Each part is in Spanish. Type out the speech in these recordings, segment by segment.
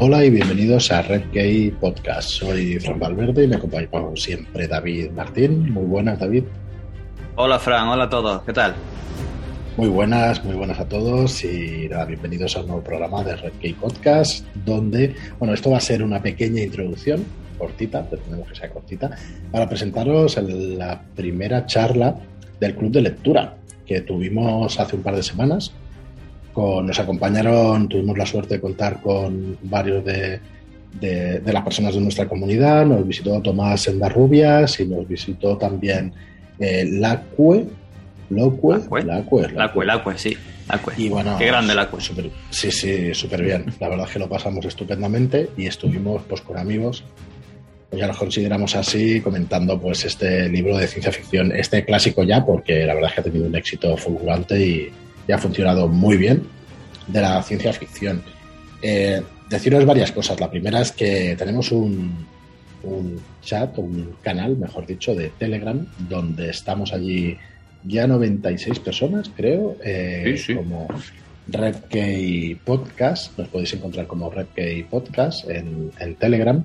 Hola y bienvenidos a Red Gay Podcast. Soy Fran Valverde y me acompaña como siempre David Martín. Muy buenas, David. Hola, Fran. Hola a todos. ¿Qué tal? Muy buenas, muy buenas a todos y nada, bienvenidos a un nuevo programa de Red Gay Podcast, donde, bueno, esto va a ser una pequeña introducción, cortita, pretendemos que sea cortita, para presentaros la primera charla del Club de Lectura que tuvimos hace un par de semanas nos acompañaron, tuvimos la suerte de contar con varios de, las personas de nuestra comunidad, nos visitó Tomás Endarrubias y nos visitó también eh, Lacue, Lacue, Lacue, Lacue, Lacue, sí, Lacue. Y bueno, qué grande Lacue. sí, sí, súper bien. La verdad es que lo pasamos estupendamente y estuvimos pues con amigos pues ya los consideramos así, comentando pues este libro de ciencia ficción, este clásico ya, porque la verdad es que ha tenido un éxito fulgurante y, y ha funcionado muy bien, de la ciencia ficción. Eh, deciros varias cosas. La primera es que tenemos un, un chat, un canal, mejor dicho, de Telegram, donde estamos allí ya 96 personas, creo, eh, como Redkey Podcast. Nos podéis encontrar como Redkey Podcast en, en, Telegram.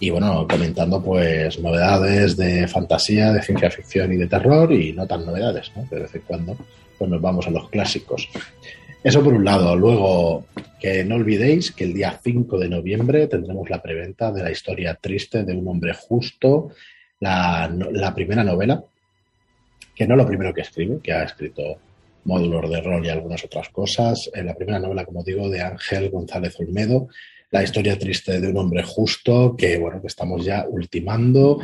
Y bueno, comentando pues novedades de fantasía, de ciencia ficción y de terror, y no tan novedades, ¿no? De vez en cuando pues nos vamos a los clásicos. Eso por un lado. Luego, que no olvidéis que el día 5 de noviembre tendremos la preventa de la historia triste de un hombre justo, la, primera novela, que no lo primero que escribe, que ha escrito módulos de rol y algunas otras cosas. En la primera novela, como digo, de Ángel González Olmedo, la historia triste de un hombre justo, que bueno, que estamos ya ultimando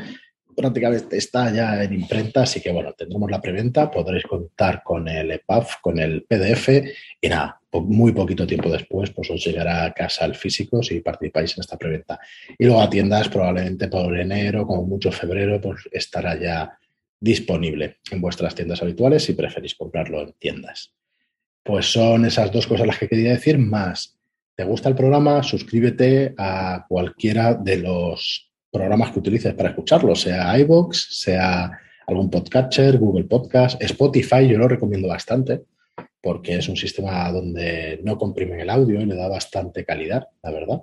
prácticamente está ya en imprenta, así que bueno, tendremos la preventa, podréis contar con el EPUB, con el PDF y nada, muy poquito tiempo después pues os llegará a casa el físico si participáis en esta preventa. Y luego a tiendas probablemente por enero, como mucho febrero, pues estará ya disponible en vuestras tiendas habituales si preferís comprarlo en tiendas. Pues son esas dos cosas las que quería decir, más, ¿te gusta el programa? Suscríbete a cualquiera de los programas que utilices para escucharlo, sea iVoox, sea algún podcatcher, Google Podcast, Spotify, yo lo recomiendo bastante porque es un sistema donde no comprimen el audio y le da bastante calidad, la verdad.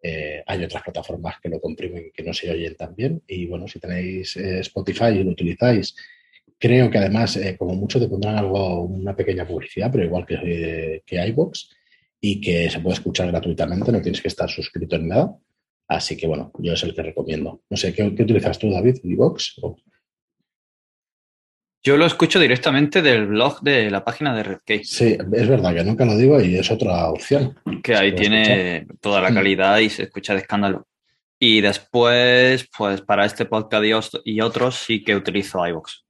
Eh, hay otras plataformas que lo comprimen que no se oyen tan bien. Y bueno, si tenéis eh, Spotify y lo utilizáis, creo que además, eh, como mucho, te pondrán algo, una pequeña publicidad, pero igual que, que iVoox, y que se puede escuchar gratuitamente, no tienes que estar suscrito en nada. Así que bueno, yo es el que recomiendo. No sé, ¿qué, utilizas tú, David? ¿Divox? Yo lo escucho directamente del blog de la página de Redcase. Sí, es verdad que nunca lo digo y es otra opción. Que ahí tiene toda la mm. calidad y se escucha de escándalo. Y después, pues para este podcast y otros sí que utilizo iVoox.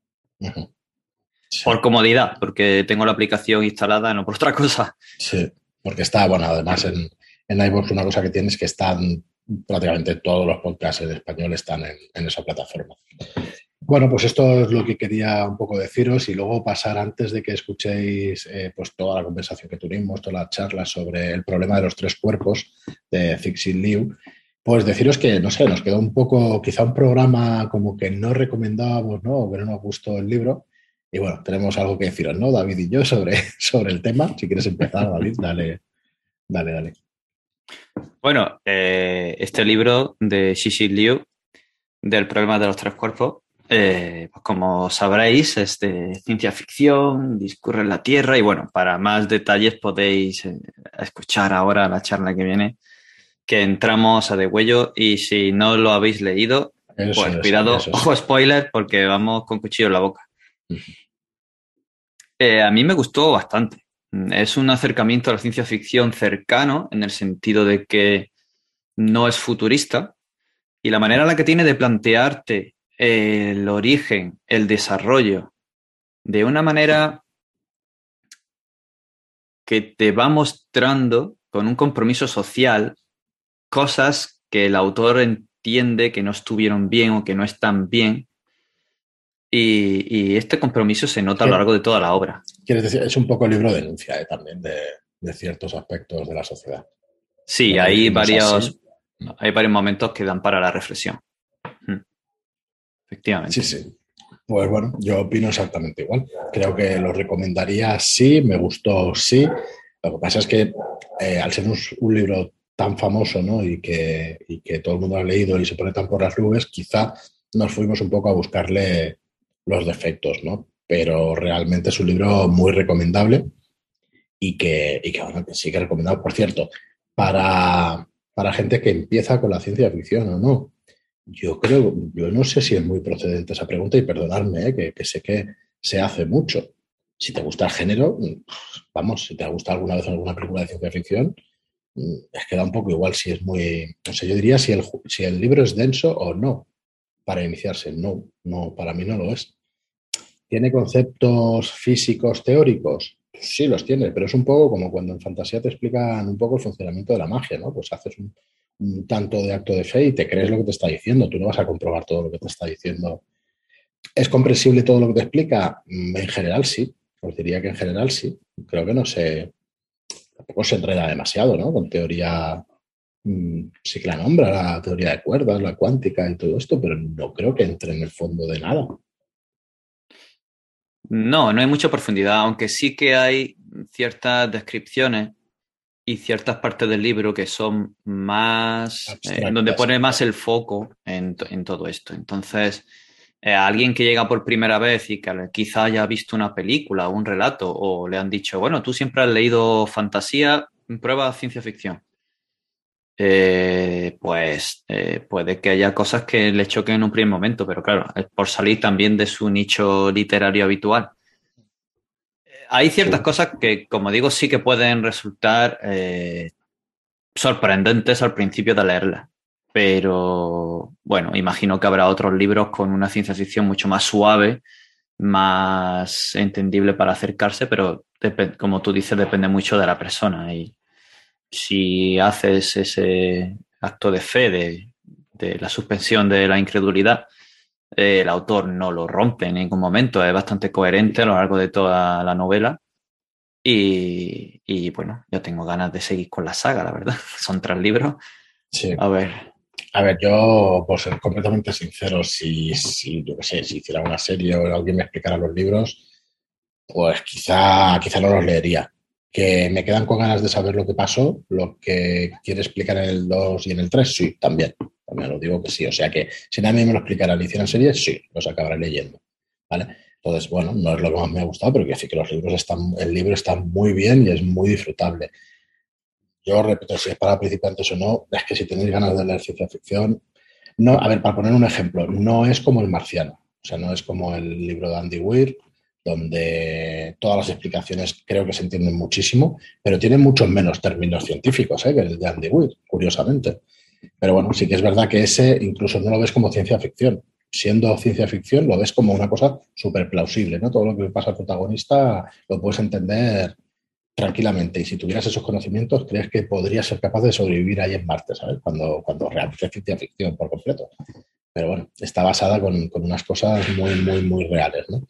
Por comodidad, porque tengo la aplicación instalada, no por otra cosa. Sí, porque está, bueno, además en, en iVoox una cosa que tienes es que están prácticamente todos los podcasts en español están en, esa plataforma. Bueno, pues esto es lo que quería un poco deciros y luego pasar antes de que escuchéis eh, pues toda la conversación que tuvimos, toda la charla sobre el problema de los tres cuerpos de Fixing Liu, pues deciros que, no sé, nos quedó un poco, quizá un programa como que no recomendábamos, ¿no? O que no nos gustó el libro. Y bueno, tenemos algo que deciros, ¿no? David y yo sobre, sobre el tema. Si quieres empezar, David, dale, dale, dale. Bueno, eh, este libro de Xixi Liu, del problema de los tres cuerpos, eh, pues como sabréis, es de ciencia ficción, discurre en la Tierra y bueno, para más detalles podéis eh, escuchar ahora la charla que viene, que entramos a degüello y si no lo habéis leído, pues cuidado, ojo spoiler, porque vamos con cuchillo en la boca. A mí me gustó bastante. Es un acercamiento a la ciencia ficción cercano, en el sentido de que no es futurista, y la manera en la que tiene de plantearte el origen, el desarrollo, de una manera que te va mostrando con un compromiso social cosas que el autor entiende que no estuvieron bien o que no están bien y, este compromiso se nota a lo largo de toda la obra. Quieres decir, es un poco el libro de denuncia ¿eh? también de, ciertos aspectos de la sociedad. Sí, hay varios, hay varios momentos que dan para la reflexión. Hmm. Efectivamente. Sí, sí. Pues bueno, yo opino exactamente igual. Creo que lo recomendaría sí, me gustó sí. Lo que pasa es que eh, al ser un, libro tan famoso ¿no? y, que, y que todo el mundo ha leído y se pone tan por las nubes, quizá nos fuimos un poco a buscarle los defectos, ¿no? Pero realmente es un libro muy recomendable y que, y que, bueno, que sí que recomendado. Por cierto, para, para gente que empieza con la ciencia ficción o no, yo creo, yo no sé si es muy procedente esa pregunta y perdonadme, ¿eh? que, sé que se hace mucho. Si te gusta el género, vamos, si te ha gustado alguna vez alguna película de ciencia ficción, es que da un poco igual si es muy, o sea, yo diría si el, si el libro es denso o no para iniciarse. No, no, para mí no lo es. ¿Tiene conceptos físicos teóricos? sí los tiene, pero es un poco como cuando en fantasía te explican un poco el funcionamiento de la magia, ¿no? Pues haces un, tanto de acto de fe y te crees lo que te está diciendo, tú no vas a comprobar todo lo que te está diciendo. ¿Es comprensible todo lo que te explica? Mm, en general sí, os diría que en general sí. Creo que no se, tampoco se enreda demasiado, ¿no? Con teoría sí que la nombra, la teoría de cuerdas, la cuántica y todo esto, pero no creo que entre en el fondo de nada. No, no hay mucha profundidad, aunque sí que hay ciertas descripciones y ciertas partes del libro que son más, eh, donde pone más el foco en, todo esto. Entonces, eh, alguien que llega por primera vez y que quizá haya visto una película o un relato o le han dicho, bueno, tú siempre has leído fantasía, prueba ciencia ficción eh, pues eh, puede que haya cosas que le choquen en un primer momento, pero claro, es por salir también de su nicho literario habitual. Hay ciertas cosas que, como digo, sí que pueden resultar eh, sorprendentes al principio de leerlas, pero bueno, imagino que habrá otros libros con una ciencia ficción mucho más suave, más entendible para acercarse, pero como tú dices, depende mucho de la persona y si haces ese acto de fe de, la suspensión de la incredulidad, eh, el autor no lo rompe en ningún momento, es bastante coherente a lo largo de toda la novela. Y, bueno, yo tengo ganas de seguir con la saga, la verdad. Son tres libros. Sí. A ver. A ver, yo, por ser completamente sincero, si, si yo qué sé, si hiciera una serie o alguien me explicara los libros, pues quizá, quizá no los leería que me quedan con ganas de saber lo que pasó, lo que quiere explicar en el 2 y en el 3, sí, también. También lo digo que sí. O sea que si nadie me lo explicara y hicieran series, sí, los acabaré leyendo. ¿Vale? Entonces, bueno, no es lo que más me ha gustado, pero que sí que los libros están, el libro está muy bien y es muy disfrutable. Yo repito, si es para principiantes o no, es que si tenéis ganas de leer ciencia ficción, no, a ver, para poner un ejemplo, no es como el marciano, o sea, no es como el libro de Andy Weir, donde todas las explicaciones creo que se entienden muchísimo, pero tienen muchos menos términos científicos ¿eh? que el de Andy Weir, curiosamente. Pero bueno, sí que es verdad que ese incluso no lo ves como ciencia ficción. Siendo ciencia ficción, lo ves como una cosa súper plausible, ¿no? Todo lo que pasa al protagonista lo puedes entender tranquilamente. Y si tuvieras esos conocimientos, crees que podrías ser capaz de sobrevivir ahí en Marte, ¿sabes? Cuando, cuando realmente es ciencia ficción por completo. Pero bueno, está basada con, con unas cosas muy, muy, muy reales, ¿no?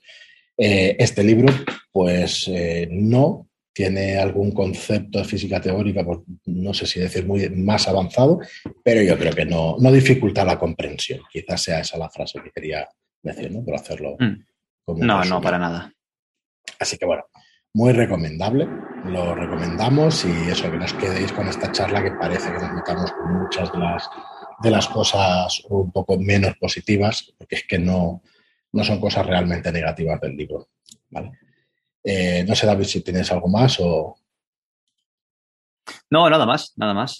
Eh, este libro, pues eh, no tiene algún concepto de física teórica, pues, no sé si decir muy más avanzado, pero yo creo que no, no dificulta la comprensión. Quizás sea esa la frase que quería decir, ¿no? Por hacerlo. Mm. no, no, para nada. Así que bueno, muy recomendable, lo recomendamos y eso, que nos quedéis con esta charla que parece que nos metamos con muchas de las, de las cosas un poco menos positivas, porque es que no, no son cosas realmente negativas del libro. ¿vale? Eh, no sé, David, si tienes algo más o... No, nada más, nada más.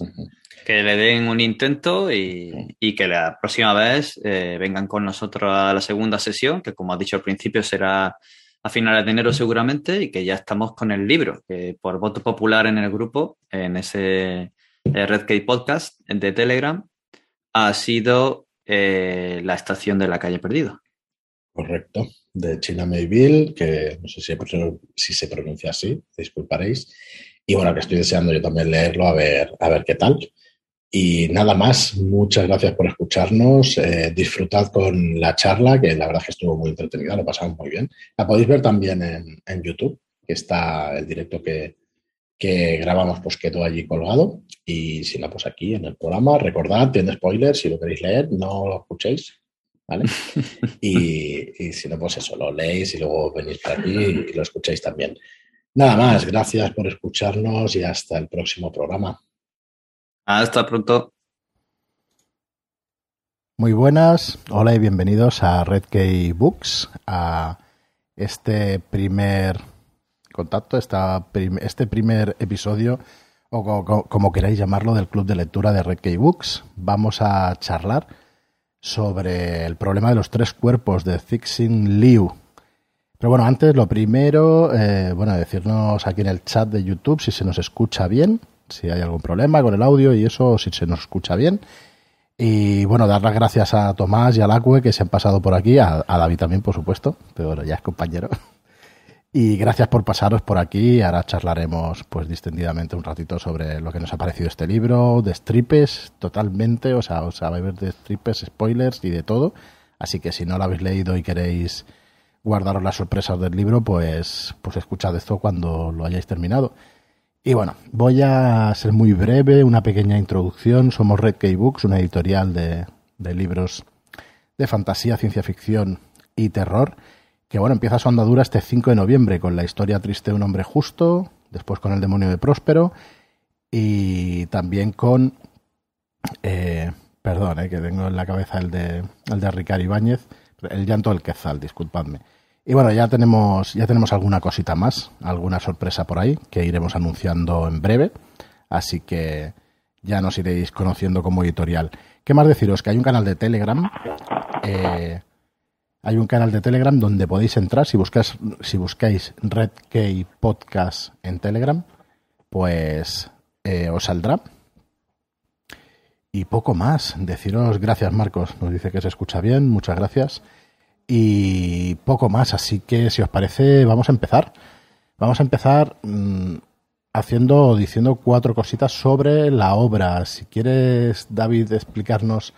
Que le den un intento y, que la próxima vez eh, vengan con nosotros a la segunda sesión, que como has dicho al principio será a finales de enero seguramente, y que ya estamos con el libro, que por voto popular en el grupo, en ese eh, Red Key Podcast de Telegram, ha sido la estación de la calle Perdido. Correcto, de China Mayville, que no sé si, se pronuncia así, disculparéis. Y bueno, que estoy deseando yo también leerlo a ver, a ver qué tal. Y nada más, muchas gracias por escucharnos. Eh, disfrutad con la charla, que la verdad es que estuvo muy entretenida, lo pasamos muy bien. La podéis ver también en, YouTube, que está el directo que, que grabamos, pues quedó allí colgado. Y si no, pues aquí en el programa. Recordad, tiene spoilers, si lo queréis leer, no lo escuchéis, ¿vale? Y, si no, pues eso, lo leéis y luego venís por aquí y lo escucháis también. Nada más, gracias por escucharnos y hasta el próximo programa. Hasta pronto. Muy buenas, hola y bienvenidos a Red Books, a este primer contacto, esta este primer episodio, o como, queráis llamarlo, del club de lectura de Red Books. Vamos a charlar sobre el problema de los tres cuerpos de Fixing Liu. Pero bueno, antes lo primero, eh, bueno, decirnos aquí en el chat de YouTube si se nos escucha bien, si hay algún problema con el audio y eso, si se nos escucha bien. Y bueno, dar las gracias a Tomás y a Lacue que se han pasado por aquí, a, David también, por supuesto, pero ya es compañero. Y gracias por pasaros por aquí. Ahora charlaremos pues distendidamente un ratito sobre lo que nos ha parecido este libro, de stripes totalmente, o sea, os a ver de stripes, spoilers y de todo. Así que si no lo habéis leído y queréis guardaros las sorpresas del libro, pues, pues escuchad esto cuando lo hayáis terminado. Y bueno, voy a ser muy breve, una pequeña introducción. Somos Red Key Books, una editorial de libros de fantasía, ciencia ficción y terror que bueno, empieza su andadura este 5 de noviembre con la historia triste de un hombre justo, después con el demonio de Próspero y también con, eh, perdón, eh, que tengo en la cabeza el de, el de Ricard Ibáñez, el llanto del Quetzal, disculpadme. Y bueno, ya tenemos, ya tenemos alguna cosita más, alguna sorpresa por ahí que iremos anunciando en breve, así que ya nos iréis conociendo como editorial. ¿Qué más deciros? Que hay un canal de Telegram. Eh, hay un canal de Telegram donde podéis entrar si buscáis, si buscáis Red Key Podcast en Telegram, pues eh, os saldrá. Y poco más. Deciros gracias, Marcos. Nos dice que se escucha bien. Muchas gracias. Y poco más. Así que, si os parece, vamos a empezar. Vamos a empezar mmm, haciendo, diciendo cuatro cositas sobre la obra. Si quieres, David, explicarnos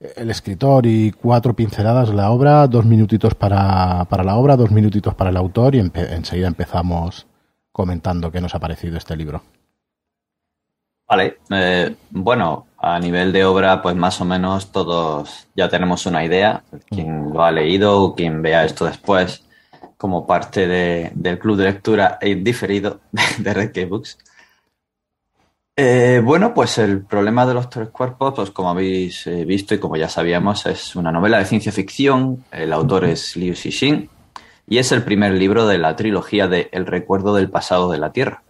el escritor y cuatro pinceladas de la obra, dos minutitos para, para la obra, dos minutitos para el autor y enseguida empezamos comentando qué nos ha parecido este libro. Vale, eh, bueno, a nivel de obra, pues más o menos todos ya tenemos una idea, quien lo ha leído o quien vea esto después como parte de, del club de lectura diferido de Red Books. Eh, bueno, pues el problema de los tres cuerpos, pues como habéis eh, visto y como ya sabíamos, es una novela de ciencia ficción. El autor es Liu Cixin y es el primer libro de la trilogía de El recuerdo del pasado de la Tierra.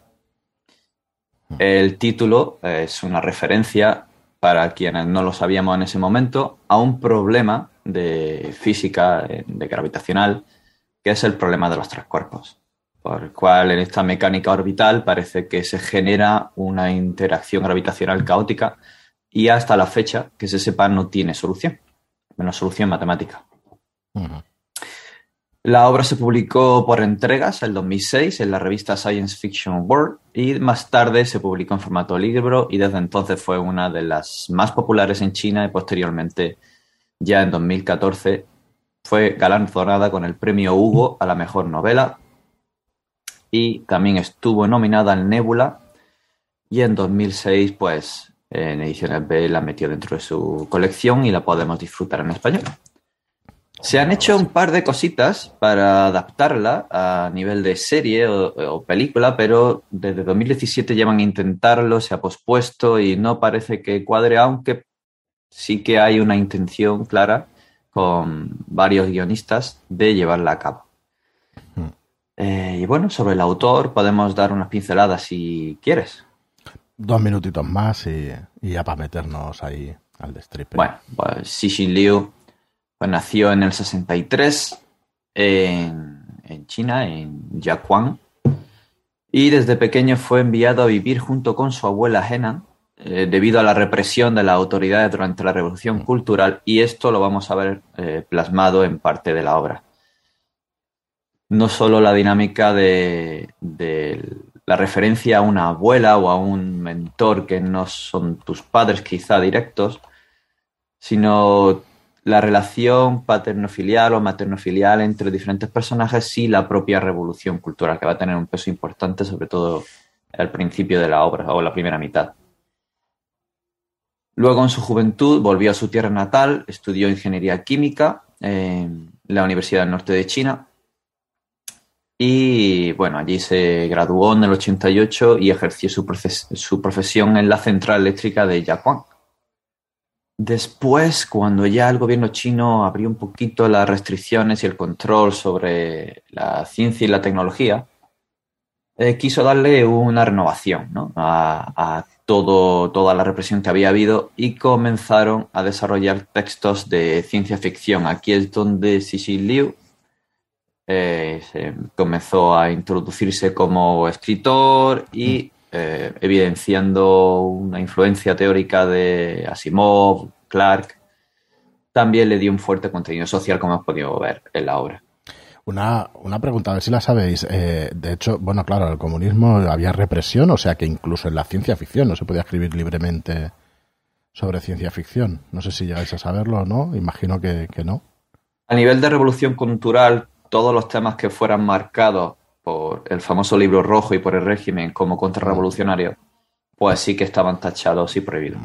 El título es una referencia, para quienes no lo sabíamos en ese momento, a un problema de física, eh, de gravitacional, que es el problema de los tres cuerpos por el cual en esta mecánica orbital parece que se genera una interacción gravitacional caótica y hasta la fecha, que se sepa, no tiene solución, menos solución matemática. La obra se publicó por entregas en 2006 en la revista Science Fiction World y más tarde se publicó en formato libro y desde entonces fue una de las más populares en China y posteriormente, ya en 2014, fue galardonada con el premio Hugo a la mejor novela y también estuvo nominada al Nebula y en 2006 pues en Ediciones B la metió dentro de su colección y la podemos disfrutar en español. Se han hecho un par de cositas para adaptarla a nivel de serie o, película, pero desde 2017 llevan a intentarlo, se ha pospuesto y no parece que cuadre, aunque sí que hay una intención clara con varios guionistas de llevarla a cabo. Eh, y bueno, sobre el autor podemos dar unas pinceladas si quieres. Dos minutitos más y, ya para meternos ahí al destripe. Bueno, pues Xixin Liu pues, nació en el 63 en, en China, en Yaquan, y desde pequeño fue enviado a vivir junto con su abuela Henan eh, debido a la represión de las autoridades durante la Revolución mm. Cultural y esto lo vamos a ver eh, plasmado en parte de la obra no solo la dinámica de, la referencia a una abuela o a un mentor que no son tus padres quizá directos, sino la relación paterno-filial o materno-filial entre diferentes personajes y la propia revolución cultural, que va a tener un peso importante, sobre todo al principio de la obra o la primera mitad. Luego, en su juventud, volvió a su tierra natal, estudió ingeniería química en la Universidad del Norte de China y bueno, allí se graduó en el 88 y ejerció su, su profesión en la central eléctrica de Yaquan. Después, cuando ya el gobierno chino abrió un poquito las restricciones y el control sobre la ciencia y la tecnología, eh, quiso darle una renovación a, todo, toda la represión que había habido y comenzaron a desarrollar textos de ciencia ficción. Aquí es donde Sisi Liu eh, comenzó a introducirse como escritor y mm. eh, evidenciando una influencia teórica de Asimov, Clark, también le dio un fuerte contenido social, como hemos podido ver en la obra. Una, una pregunta, a ver si la sabéis. Eh, de hecho, bueno, claro, el comunismo había represión, o sea que incluso en la ciencia ficción no se podía escribir libremente sobre ciencia ficción. No sé si llegáis a saberlo o no, imagino que no. A nivel de revolución cultural, todos los temas que fueran marcados por el famoso libro rojo y por el régimen como contrarrevolucionarios, pues sí que estaban tachados y prohibidos.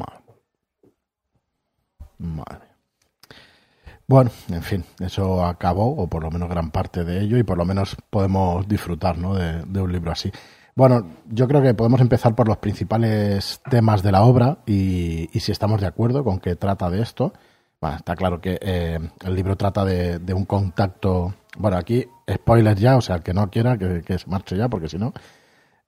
Bueno, en fin, eso acabó, o por lo menos gran parte de ello, y por lo menos podemos disfrutar de, un libro así. Bueno, yo creo que podemos empezar por los principales temas de la obra y, y si estamos de acuerdo con que trata de esto. Bueno, está claro que eh, el libro trata de, un contacto bueno, aquí, spoilers ya, o sea, el que no quiera, que, se marche ya, porque si no,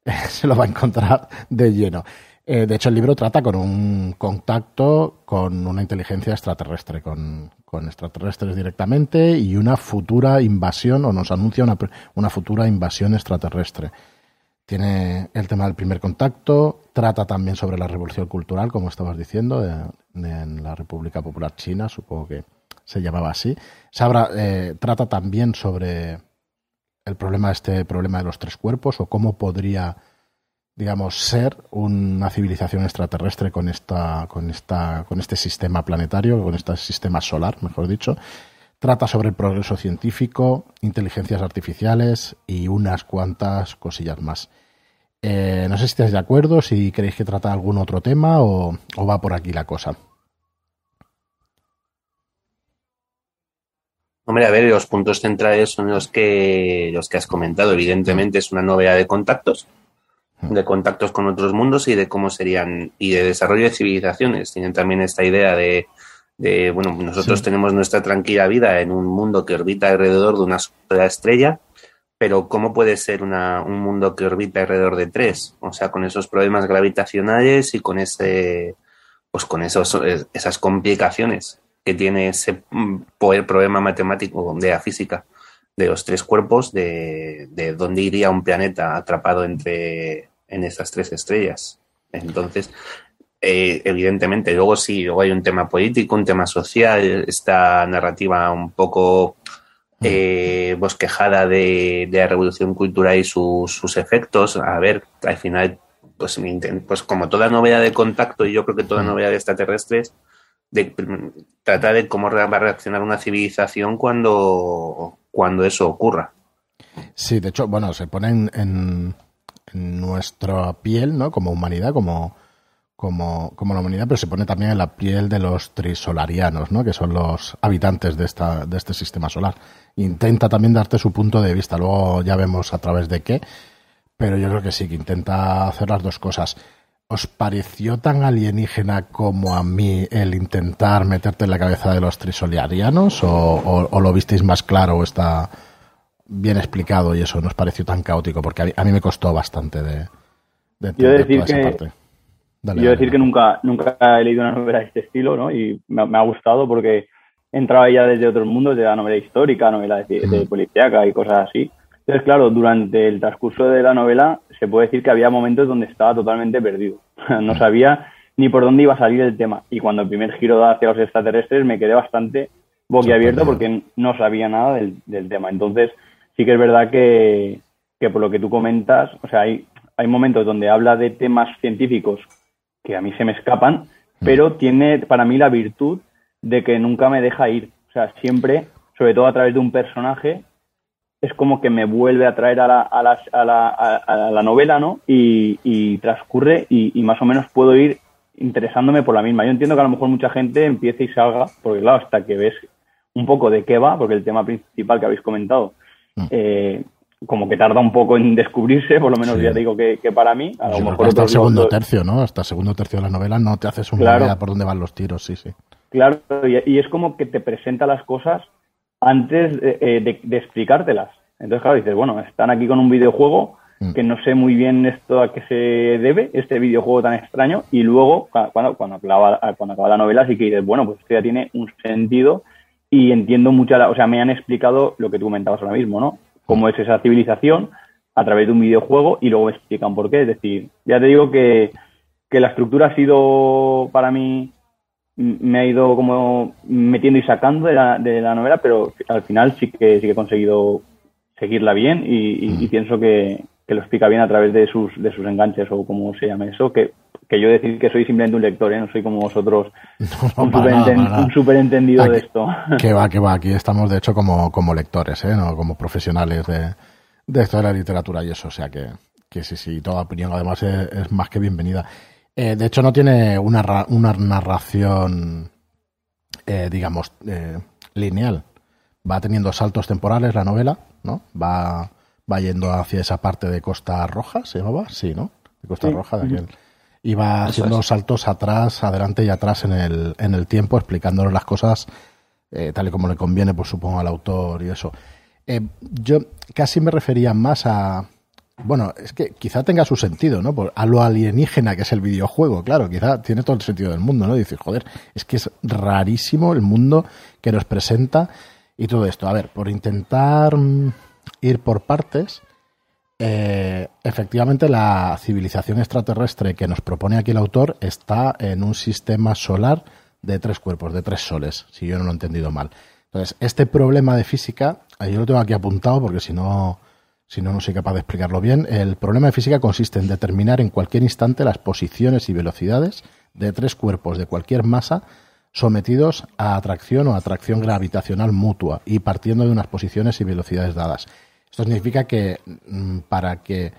se lo va a encontrar de lleno. Eh, de hecho, el libro trata con un contacto con una inteligencia extraterrestre, con, extraterrestres directamente y una futura invasión, o nos anuncia una, futura invasión extraterrestre. Tiene el tema del primer contacto, trata también sobre la revolución cultural, como estabas diciendo, en la República Popular China, supongo que se llamaba así. Sabra eh, trata también sobre el problema, este problema de los tres cuerpos o cómo podría, digamos, ser una civilización extraterrestre con esta, con esta, con este sistema planetario, con este sistema solar, mejor dicho. Trata sobre el progreso científico, inteligencias artificiales y unas cuantas cosillas más. Eh, no sé si estáis de acuerdo, si queréis que trata algún otro tema o va por aquí la cosa. Hombre, a ver, los puntos centrales son los que, los que has comentado. Evidentemente es una novedad de contactos, mm. de contactos con otros mundos y de cómo serían, y de desarrollo de civilizaciones. Tienen también esta idea de, de bueno, nosotros tenemos nuestra tranquila vida en un mundo que orbita alrededor de una sola estrella, pero ¿cómo puede ser una, un mundo que orbita alrededor de tres? O sea, con esos problemas gravitacionales y con ese, pues con esos, esas complicaciones que tiene ese mm, problema matemático de la física de los tres cuerpos, de, dónde iría un planeta atrapado entre en esas tres estrellas. Entonces, eh, evidentemente, luego sí, luego hay un tema político, un tema social, esta narrativa un poco eh, bosquejada de, la revolución cultural y sus efectos. A ver, al final, pues, pues como toda novedad de contacto, y yo creo que toda novedad de extraterrestres, de tratar de cómo va a reaccionar una civilización cuando, cuando eso ocurra. Sí, de hecho, bueno, se ponen en, nuestra piel, ¿no? Como humanidad, como, como, como la humanidad, pero se pone también en la piel de los trisolarianos, ¿no? Que son los habitantes de, esta, de este sistema solar. Intenta también darte su punto de vista, luego ya vemos a través de qué, pero yo creo que sí, que intenta hacer las dos cosas. ¿Os pareció tan alienígena como a mí el intentar meterte en la cabeza de los trisoliarianos? ¿O, lo visteis más claro o está bien explicado y eso nos pareció tan caótico? Porque a mí, me costó bastante de, de yo decir que, parte. Yo decir que nunca, nunca he leído una novela de este estilo, ¿no? Y me, ha gustado porque entraba ya desde otros mundos, de la novela histórica, novela de, de policíaca y cosas así. Entonces, claro, durante el transcurso de la novela se puede decir que había momentos donde estaba totalmente perdido. no sabía ni por dónde iba a salir el tema. Y cuando el primer giro da hacia los extraterrestres me quedé bastante boquiabierto porque no sabía nada del, tema. Entonces, sí que es verdad que, por lo que tú comentas, o sea, hay, hay momentos donde habla de temas científicos que a mí se me escapan, mm. pero tiene para mí la virtud de que nunca me deja ir. O sea, siempre, sobre todo a través de un personaje, es como que me vuelve a traer a la, a la, a la, a la novela, ¿no? Y, transcurre y, más o menos puedo ir interesándome por la misma. Yo entiendo que a lo mejor mucha gente empiece y salga, porque claro, hasta que ves un poco de qué va, porque el tema principal que habéis comentado mm. eh, como que tarda un poco en descubrirse, por lo menos ya digo que, para mí. A lo mejor hasta el segundo tercio, ¿no? Hasta el segundo tercio de la novela no te haces una idea por dónde van los tiros, sí, sí. Claro, y, es como que te presenta las cosas antes de, de, explicártelas. Entonces, claro, dices, bueno, están aquí con un videojuego mm. que no sé muy bien esto a qué se debe, este videojuego tan extraño, y luego, cuando, cuando, acaba, cuando acaba la novela, sí que dices, bueno, pues esto ya tiene un sentido y entiendo mucha, o sea, me han explicado lo que tú comentabas ahora mismo, ¿no? Cómo es esa civilización a través de un videojuego y luego me explican por qué. Es decir, ya te digo que, que la estructura ha sido para mí me ha ido como metiendo y sacando de la, de la novela, pero al final sí que sí que he conseguido seguirla bien y, y, pienso que, que, lo explica bien a través de sus, de sus enganches o como se llame eso, que, que yo decir que soy simplemente un lector, ¿eh? no soy como vosotros un, superentendido de esto. Que va, que va, aquí estamos de hecho como, como lectores, ¿eh? no como profesionales de, de esto de la literatura y eso, o sea que, que sí, sí, toda opinión además es más que bienvenida. Eh, de hecho, no tiene una, una narración, eh, digamos, eh, lineal. Va teniendo saltos temporales la novela, ¿no? Va, va yendo hacia esa parte de Costa Roja, ¿se llamaba? Sí, ¿no? De Costa Roja, de aquel. Va haciendo saltos atrás, adelante y atrás en el, en el tiempo, explicándonos las cosas tal y como le conviene, pues supongo, al autor y eso. yo casi me refería más a, bueno, es que quizá tenga su sentido, ¿no? Por, a lo alienígena que es el videojuego, claro, quizá tiene todo el sentido del mundo, ¿no? Dices, joder, es que es rarísimo el mundo que nos presenta y todo esto. A ver, por intentar mm, ir por partes, eh, efectivamente la civilización extraterrestre que nos propone aquí el autor está en un sistema solar de tres cuerpos, de tres soles, si yo no lo he entendido mal. Entonces, este problema de física, yo lo tengo aquí apuntado porque si no si no, no soy capaz de explicarlo bien. El problema de física consiste en determinar en cualquier instante las posiciones y velocidades de tres cuerpos de cualquier masa sometidos a atracción o atracción gravitacional mutua y partiendo de unas posiciones y velocidades dadas. Esto significa que mm, para que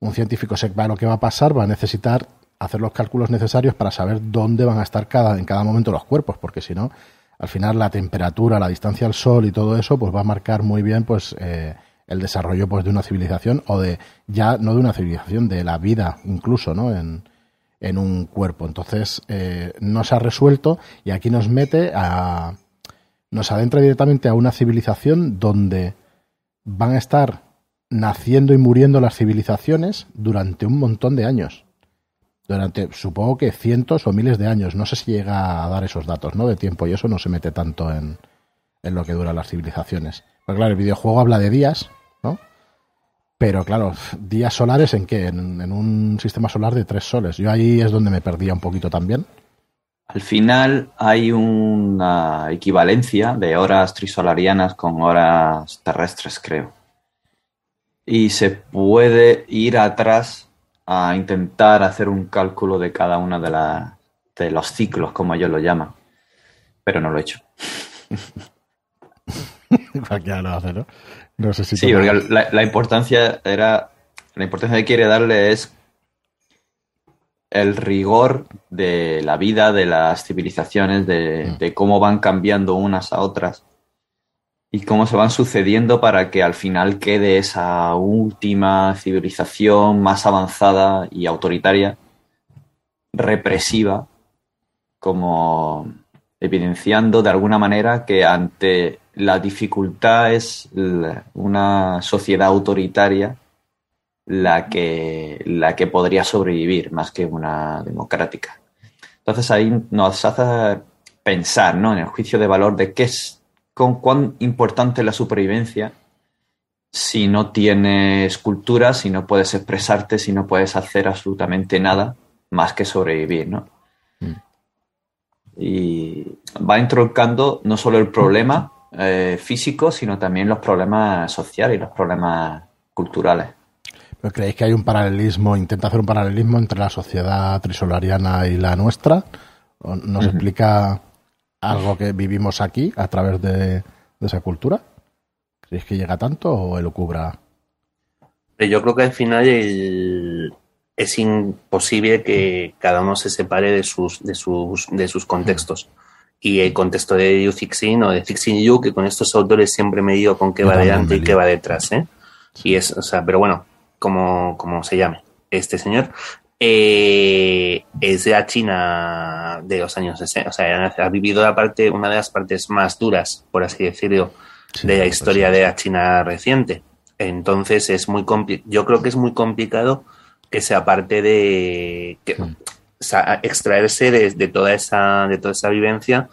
un científico sepa lo que va a pasar, va a necesitar hacer los cálculos necesarios para saber dónde van a estar cada, en cada momento los cuerpos, porque si no, al final la temperatura, la distancia al Sol y todo eso, pues va a marcar muy bien pues eh, el desarrollo pues de una civilización o de ya no de una civilización de la vida incluso no en, en un cuerpo. Entonces eh, no se ha resuelto y aquí nos mete a nos adentra directamente a una civilización donde van a estar naciendo y muriendo las civilizaciones durante un montón de años durante supongo que cientos o miles de años no sé si llega a dar esos datos no de tiempo y eso no se mete tanto en, en lo que duran las civilizaciones pues claro, el videojuego habla de días, ¿no? Pero claro, días solares en qué? En, un sistema solar de tres soles. Yo ahí es donde me perdía un poquito también. Al final hay una equivalencia de horas trisolarianas con horas terrestres, creo. Y se puede ir atrás a intentar hacer un cálculo de cada una de, de los ciclos, como ellos lo llaman. Pero no lo he hecho. Cualquiera lo hace, ¿no? No sé si sí, porque la, importancia era. La importancia que quiere darle es el rigor de la vida de las civilizaciones, de, mm. de, cómo van cambiando unas a otras y cómo se van sucediendo para que al final quede esa última civilización más avanzada y autoritaria, represiva, como evidenciando de alguna manera que ante la dificultad es una sociedad autoritaria la que, la que podría sobrevivir más que una democrática. Entonces ahí nos hace pensar ¿no? en el juicio de valor de qué es, con cuán importante es la supervivencia si no tienes cultura, si no puedes expresarte, si no puedes hacer absolutamente nada más que sobrevivir, ¿no? Mm. Y va introducando no solo el problema, eh, físicos, sino también los problemas sociales y los problemas culturales. ¿Pero creéis que hay un paralelismo, intenta hacer un paralelismo entre la sociedad trisolariana y la nuestra? ¿Nos explica algo que vivimos aquí a través de, esa cultura? ¿Creéis que llega tanto o lo cubra? Yo creo que al final es imposible que cada uno se separe de sus, de sus, de sus contextos y el contexto de You Fixing o de Fixing You, que con estos autores siempre me digo con qué va adelante y qué va detrás. ¿eh? Y es, o sea, pero bueno, como, como se llame este señor, eh, es de la China de los años 60. O sea, ha vivido la parte, una de las partes más duras, por así decirlo, de la historia de la China reciente. Entonces es muy yo creo que es muy complicado que sea parte de que, extraerse de, toda esa de toda esa vivencia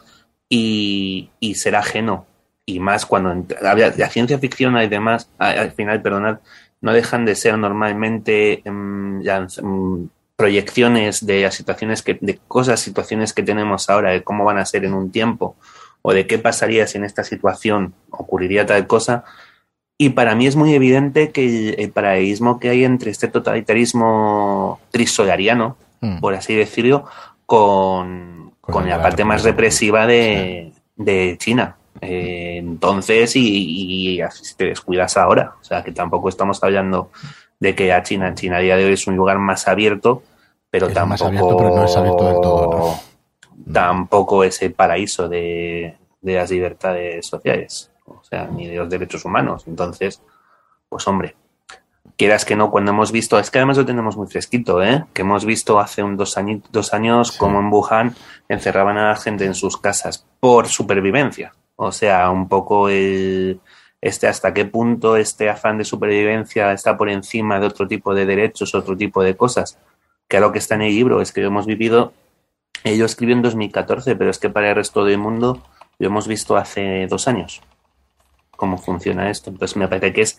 y, ser ajeno y más cuando la ciencia ficción y demás al final perdonad no dejan de ser normalmente em, em, proyecciones de situaciones que de cosas situaciones que tenemos ahora de cómo van a ser en un tiempo o de qué pasaría si en esta situación ocurriría tal cosa y para mí es muy evidente que el, paradigma que hay entre este totalitarismo trisolariano, mm. por así decirlo, con, la parte más represiva de, China. Eh, entonces, y, así te descuidas ahora. O sea, que tampoco estamos hablando de que a China, en China a día de hoy es un lugar más abierto, pero tampoco. no es abierto del todo, Tampoco es el paraíso de las libertades sociales o sea, ni de los derechos humanos. Entonces, pues hombre, quieras que no, cuando hemos visto, es que además lo tenemos muy fresquito, ¿eh? que hemos visto hace un dos, años, dos años como en Wuhan encerraban a la gente en sus casas por supervivencia. O sea, un poco el, este hasta qué punto este afán de supervivencia está por encima de otro tipo de derechos, otro tipo de cosas. Que lo que está en el libro es que hemos vivido, ello escribió en 2014, pero es que para el resto del mundo lo hemos visto hace dos años cómo funciona esto. Entonces me parece que es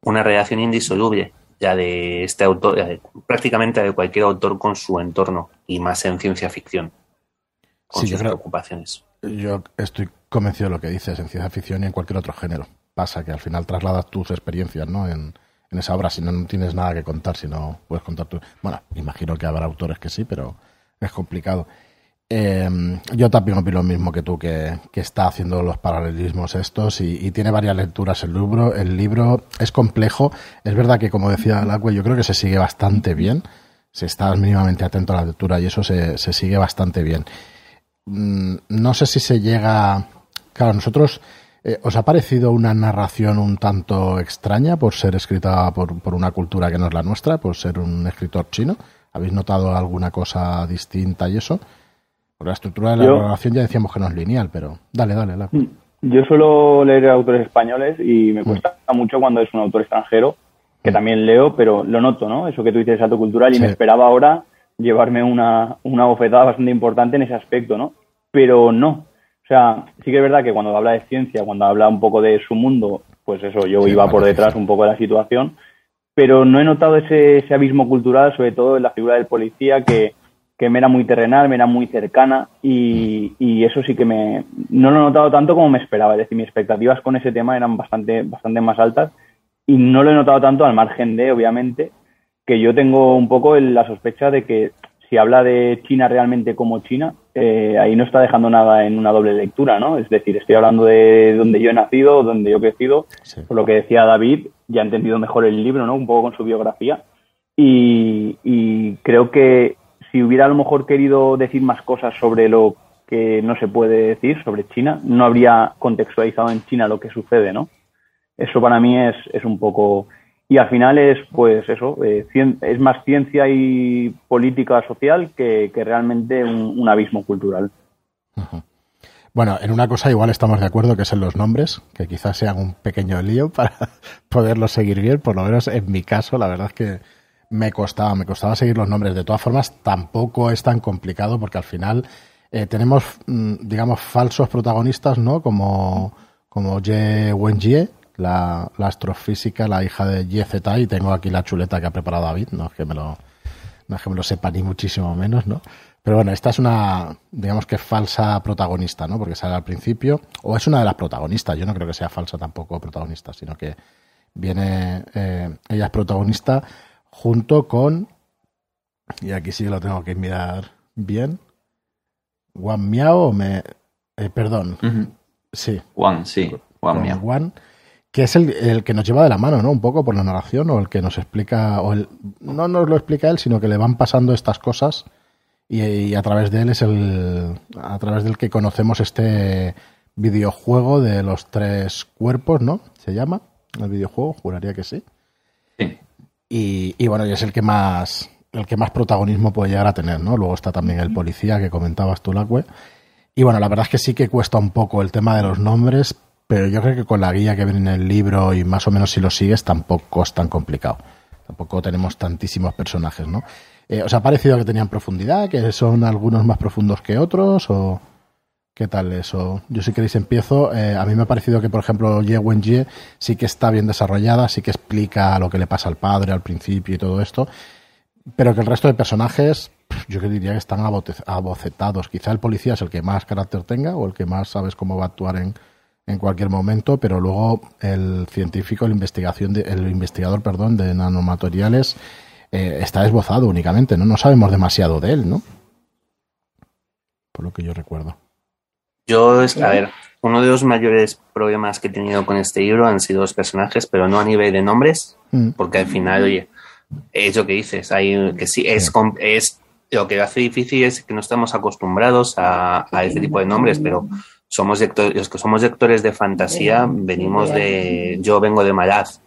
una relación indisoluble ya de este autor, prácticamente de cualquier autor con su entorno y más en ciencia ficción, con sus preocupaciones. Yo estoy convencido de lo que dices en ciencia ficción y en cualquier otro género. Pasa que al final trasladas tus experiencias ¿no? en, en esa obra, si no, no tienes nada que contar, si no puedes contar tu... Bueno, imagino que habrá autores que sí, pero es complicado. Em, yo también opino lo mismo que tú, que, está haciendo los paralelismos estos y, tiene varias lecturas el libro. El libro es complejo. Es verdad que, como decía Lacue, yo creo que se sigue bastante bien. Si estás mínimamente atento a la lectura y eso se, sigue bastante bien. Mm, no sé si se llega. Claro, nosotros. Eh, ¿Os ha parecido una narración un tanto extraña por ser escrita por, por una cultura que no es la nuestra, por ser un escritor chino? ¿Habéis notado alguna cosa distinta y eso? Por la estructura de la narración ya decíamos que no es lineal, pero dale, dale. dale. Mm, yo suelo leer autores españoles y me mm. cuesta mucho cuando es un autor extranjero, que mm. también leo, pero lo noto, ¿no? Eso que tú dices salto cultural y me esperaba ahora llevarme una, una bofetada bastante importante en ese aspecto, ¿no? Pero no. O sea, sí que es verdad que cuando habla de ciencia, cuando habla un poco de su mundo, pues eso, yo iba por detrás un poco de la situación, pero no he notado ese, ese abismo cultural, sobre todo en la figura del policía, que, que me era muy terrenal, me era muy cercana y, eso sí que me no lo he notado tanto como me esperaba. Es decir, mis expectativas con ese tema eran bastante, bastante más altas y no lo he notado tanto al margen de, obviamente, que yo tengo un poco la sospecha de que si habla de China realmente como China, eh, ahí no está dejando nada en una doble lectura, ¿no? Es decir, estoy hablando de donde yo he nacido, donde yo he crecido, por lo que decía David, ya he entendido mejor el libro, ¿no? Un poco con su biografía. y creo que si hubiera a lo mejor querido decir más cosas sobre lo que no se puede decir sobre China, no habría contextualizado en China lo que sucede, ¿no? Eso para mí es, es un poco... Y al final es, pues eso, eh, es más ciencia y política social que, realmente un, abismo cultural. Bueno, en una cosa igual estamos de acuerdo, que son los nombres, que quizás sean un pequeño lío para poderlos seguir bien, por lo menos en mi caso, la verdad es que me costaba, me costaba seguir los nombres. De todas formas, tampoco es tan complicado porque al final eh, tenemos, mm, digamos, falsos protagonistas, ¿no? Como, como Ye Wenjie, la, la astrofísica, la hija de Zeta, y tengo aquí la chuleta que ha preparado David, no es que me lo, no es que me lo sepa ni muchísimo menos, ¿no? Pero bueno, esta es una, digamos que falsa protagonista, ¿no? Porque sale al principio, o es una de las protagonistas, yo no creo que sea falsa tampoco protagonista, sino que viene, eh, ella es protagonista junto con, y aquí sí lo tengo que mirar bien, Juan Miao, me, eh, perdón, sí. Juan, sí, Juan Miao. Juan, que es el, que nos lleva de la mano, ¿no? Un poco por la narración, o el que nos explica, o el, no nos lo explica él, sino que le van pasando estas cosas y, a través de él es el, a través del que conocemos este videojuego de los tres cuerpos, ¿no? Se llama el videojuego, juraría que sí. Y, bueno, y es el que más el que más protagonismo puede llegar a tener, ¿no? Luego está también el policía que comentabas tú, Lacue. Y bueno, la verdad es que sí que cuesta un poco el tema de los nombres, pero yo creo que con la guía que viene en el libro y más o menos si lo sigues tampoco es tan complicado. Tampoco tenemos tantísimos personajes, ¿no? Eh, ¿Os ha parecido que tenían profundidad, que son algunos más profundos que otros o qué tal eso? Yo si queréis empiezo. Eh, a mí me ha parecido que, por ejemplo, Ye Wenjie sí que está bien desarrollada, sí que explica lo que le pasa al padre al principio y todo esto, pero que el resto de personajes yo diría que están abocetados. Quizá el policía es el que más carácter tenga o el que más sabes cómo va a actuar en, en cualquier momento, pero luego el científico, el, investigación de, el investigador perdón, de nanomateriales eh, está esbozado únicamente, ¿no? No sabemos demasiado de él, ¿no? Por lo que yo recuerdo. Yo, es, a ver, uno de los mayores problemas que he tenido con este libro han sido los personajes, pero no a nivel de nombres, mm. porque al final, oye, es lo que dices, hay que sí, es, es lo que hace difícil es que no estamos acostumbrados a, a este tipo de nombres, pero somos los que somos lectores de fantasía, venimos de, yo vengo de Malaz,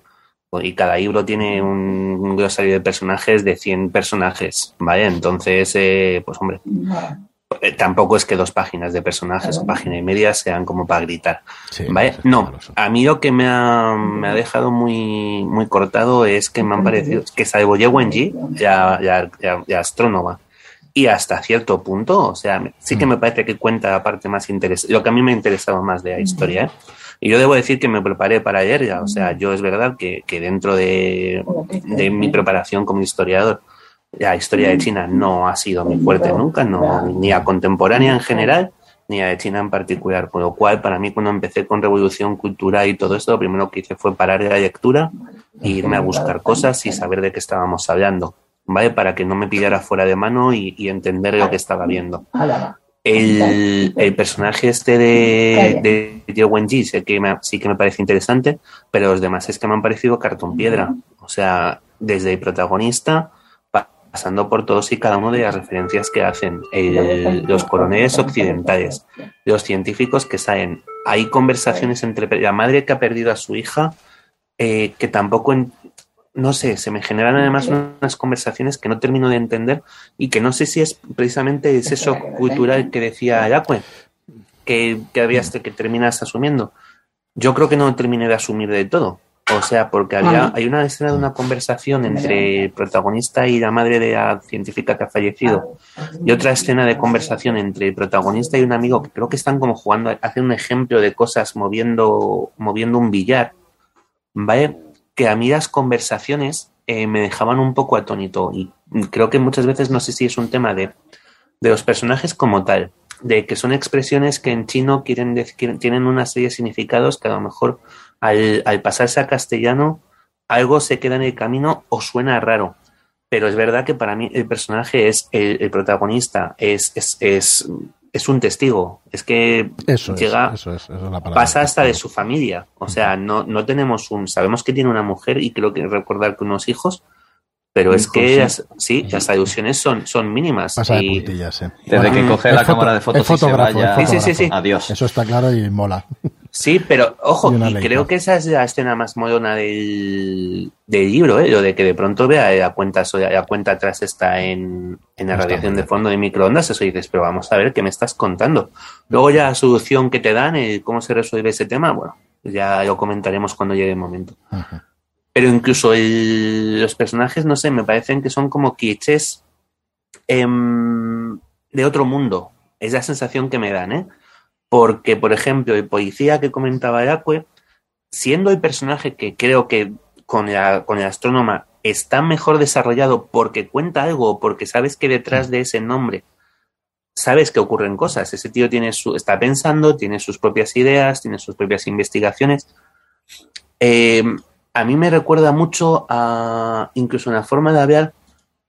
y cada libro tiene un, un glosario de personajes de 100 personajes, ¿vale? Entonces, eh, pues hombre, eh, tampoco es que dos páginas de personajes o página y media sean como para gritar, ¿vale? No, a mí lo que me ha, me ha, dejado muy, muy cortado es que me han parecido, que salvo Ye Wenji, ya, ya, ya, astrónoma, y hasta cierto punto, o sea, sí que mm. me parece que cuenta la parte más interesante, lo que a mí me ha interesado más de la historia. ¿eh? Y yo debo decir que me preparé para ayer ya, o sea, yo es verdad que, que dentro de, de, mi preparación como historiador, la historia de China no ha sido muy fuerte nunca, no, ni a contemporánea en general, ni a de China en particular. Por lo cual, para mí, cuando empecé con Revolución Cultural y todo esto, lo primero que hice fue parar la lectura e irme a buscar cosas y saber de qué estábamos hablando. ¿Vale? Para que no me pillara fuera de mano y, entender lo que estaba viendo. El, el personaje este de, de Wenji sé que sí que me parece interesante, pero los demás es que me han parecido cartón piedra. O sea, desde el protagonista, pasando por todos y cada uno de las referencias que hacen, los coroneles occidentales, los científicos que salen. Hay conversaciones entre la madre que ha perdido a su hija, eh, que tampoco no sé, se me generan además unas conversaciones que no termino de entender y que no sé si es precisamente ese eso cultural que decía Ayacue, que, que, habías, que terminas asumiendo. Yo creo que no terminé de asumir de todo. O sea, porque había, hay una escena de una conversación entre el protagonista y la madre de la científica que ha fallecido, y otra escena de conversación entre el protagonista y un amigo que creo que están como jugando, hacen un ejemplo de cosas moviendo, moviendo un billar, ¿vale? Que a mí las conversaciones eh, me dejaban un poco atónito y creo que muchas veces no sé si es un tema de, de los personajes como tal, de que son expresiones que en chino quieren decir, tienen una serie de significados que a lo mejor al, al, pasarse a castellano algo se queda en el camino o suena raro. Pero es verdad que para mí el personaje es el, el protagonista, es, es, es es un testigo. Es que llega, pasa hasta de su familia. O sea, no, no tenemos un, sabemos que tiene una mujer y creo que recordar que unos hijos, pero es que las, sí, las alusiones son, son mínimas. y, Desde que coge la cámara de fotos y sí, sí, sí, adiós. Eso está claro y mola. Sí, pero ojo, y, creo que esa es la escena más moderna del, del libro, ¿eh? lo de que de pronto vea la cuenta, la cuenta atrás está en, en la radiación de fondo de microondas, eso dices, pero vamos a ver qué me estás contando. Luego ya la solución que te dan, el cómo se resuelve ese tema, bueno, ya lo comentaremos cuando llegue el momento. Pero incluso los personajes, no sé, me parecen que son como clichés em, de otro mundo. Es la sensación que me dan, ¿eh? Porque, por ejemplo, el policía que comentaba Yacue, siendo el personaje que creo que con, con el astrónoma está mejor desarrollado porque cuenta algo, porque sabes que detrás de ese nombre sabes que ocurren cosas. Ese tío tiene su, está pensando, tiene sus propias ideas, tiene sus propias investigaciones. Eh, a mí me recuerda mucho a incluso una forma de hablar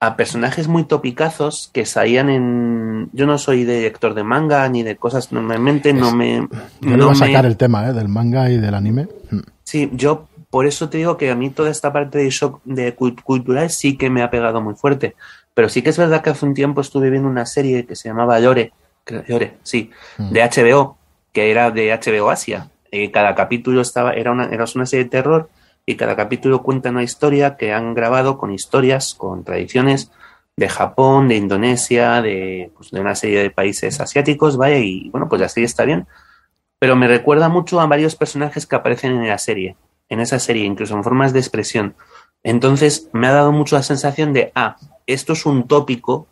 a personajes muy topicazos que salían en. Yo no soy director de manga ni de cosas, normalmente no me. Yo no voy a sacar el tema ¿eh? del manga y del anime. Hmm. Sí, yo por eso te digo que a mí toda esta parte de shock de cultural sí que me ha pegado muy fuerte. Pero sí que es verdad que hace un tiempo estuve viendo una serie que se llamaba Llore, Llore, sí, hmm. de HBO, que era de HBO Asia. Eh, cada capítulo estaba, era una, era una serie de terror y cada capítulo cuenta una historia que han grabado con historias, con tradiciones de Japón, de Indonesia, de, pues, de una serie de países asiáticos, vaya, y bueno, pues serie está bien, pero me recuerda mucho a varios personajes que aparecen en la serie, en esa serie, incluso en formas de expresión. Entonces me ha dado mucho la sensación de, ah, esto es un tópico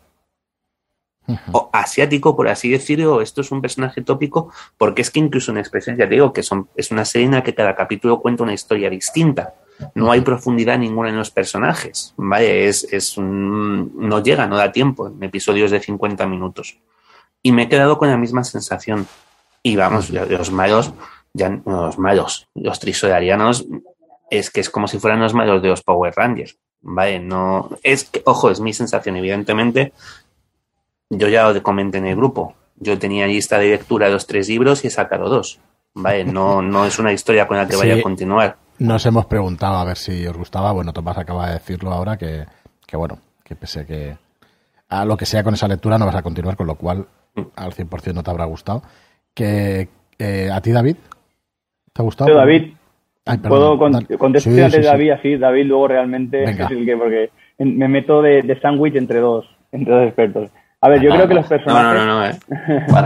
o asiático, por así decirlo, esto es un personaje tópico, porque es que incluso en expresión, ya digo, que son, es una serie en la que cada capítulo cuenta una historia distinta. No hay profundidad ninguna en los personajes. Vale, es, es no llega, no da tiempo en episodios de 50 minutos. Y me he quedado con la misma sensación. Y vamos, los malos, ya, los malos, los trisodarianos, es que es como si fueran los malos de los Power Rangers. Vale, no, es que, ojo, es mi sensación, evidentemente, yo ya lo comenté en el grupo. Yo tenía lista de lectura de los tres libros y he sacado dos. Vale, no, no es una historia con la que vaya a continuar. Nos hemos preguntado a ver si os gustaba. Bueno, Tomás acaba de decirlo ahora que, que bueno, que pese que a lo que sea con esa lectura no vas a continuar, con lo cual al 100% no te habrá gustado. Que, eh, ¿A ti, David? ¿Te ha gustado? Yo, David, puedo contestar de David así. David luego realmente es el que, porque me meto de, de sándwich entre dos, entre dos expertos. A ver, yo creo que los personajes, no, no, eh.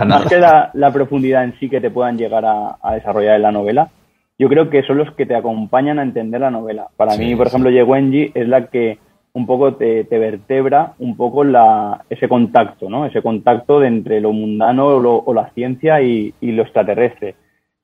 más que la, profundidad en sí que te puedan llegar a, desarrollar en la novela, yo creo que son los que te acompañan a entender la novela. Para mí, por ejemplo, Yewenji es la que un poco te, vertebra un poco la, ese contacto, ¿no? Ese contacto de entre lo mundano o, la ciencia y, lo extraterrestre.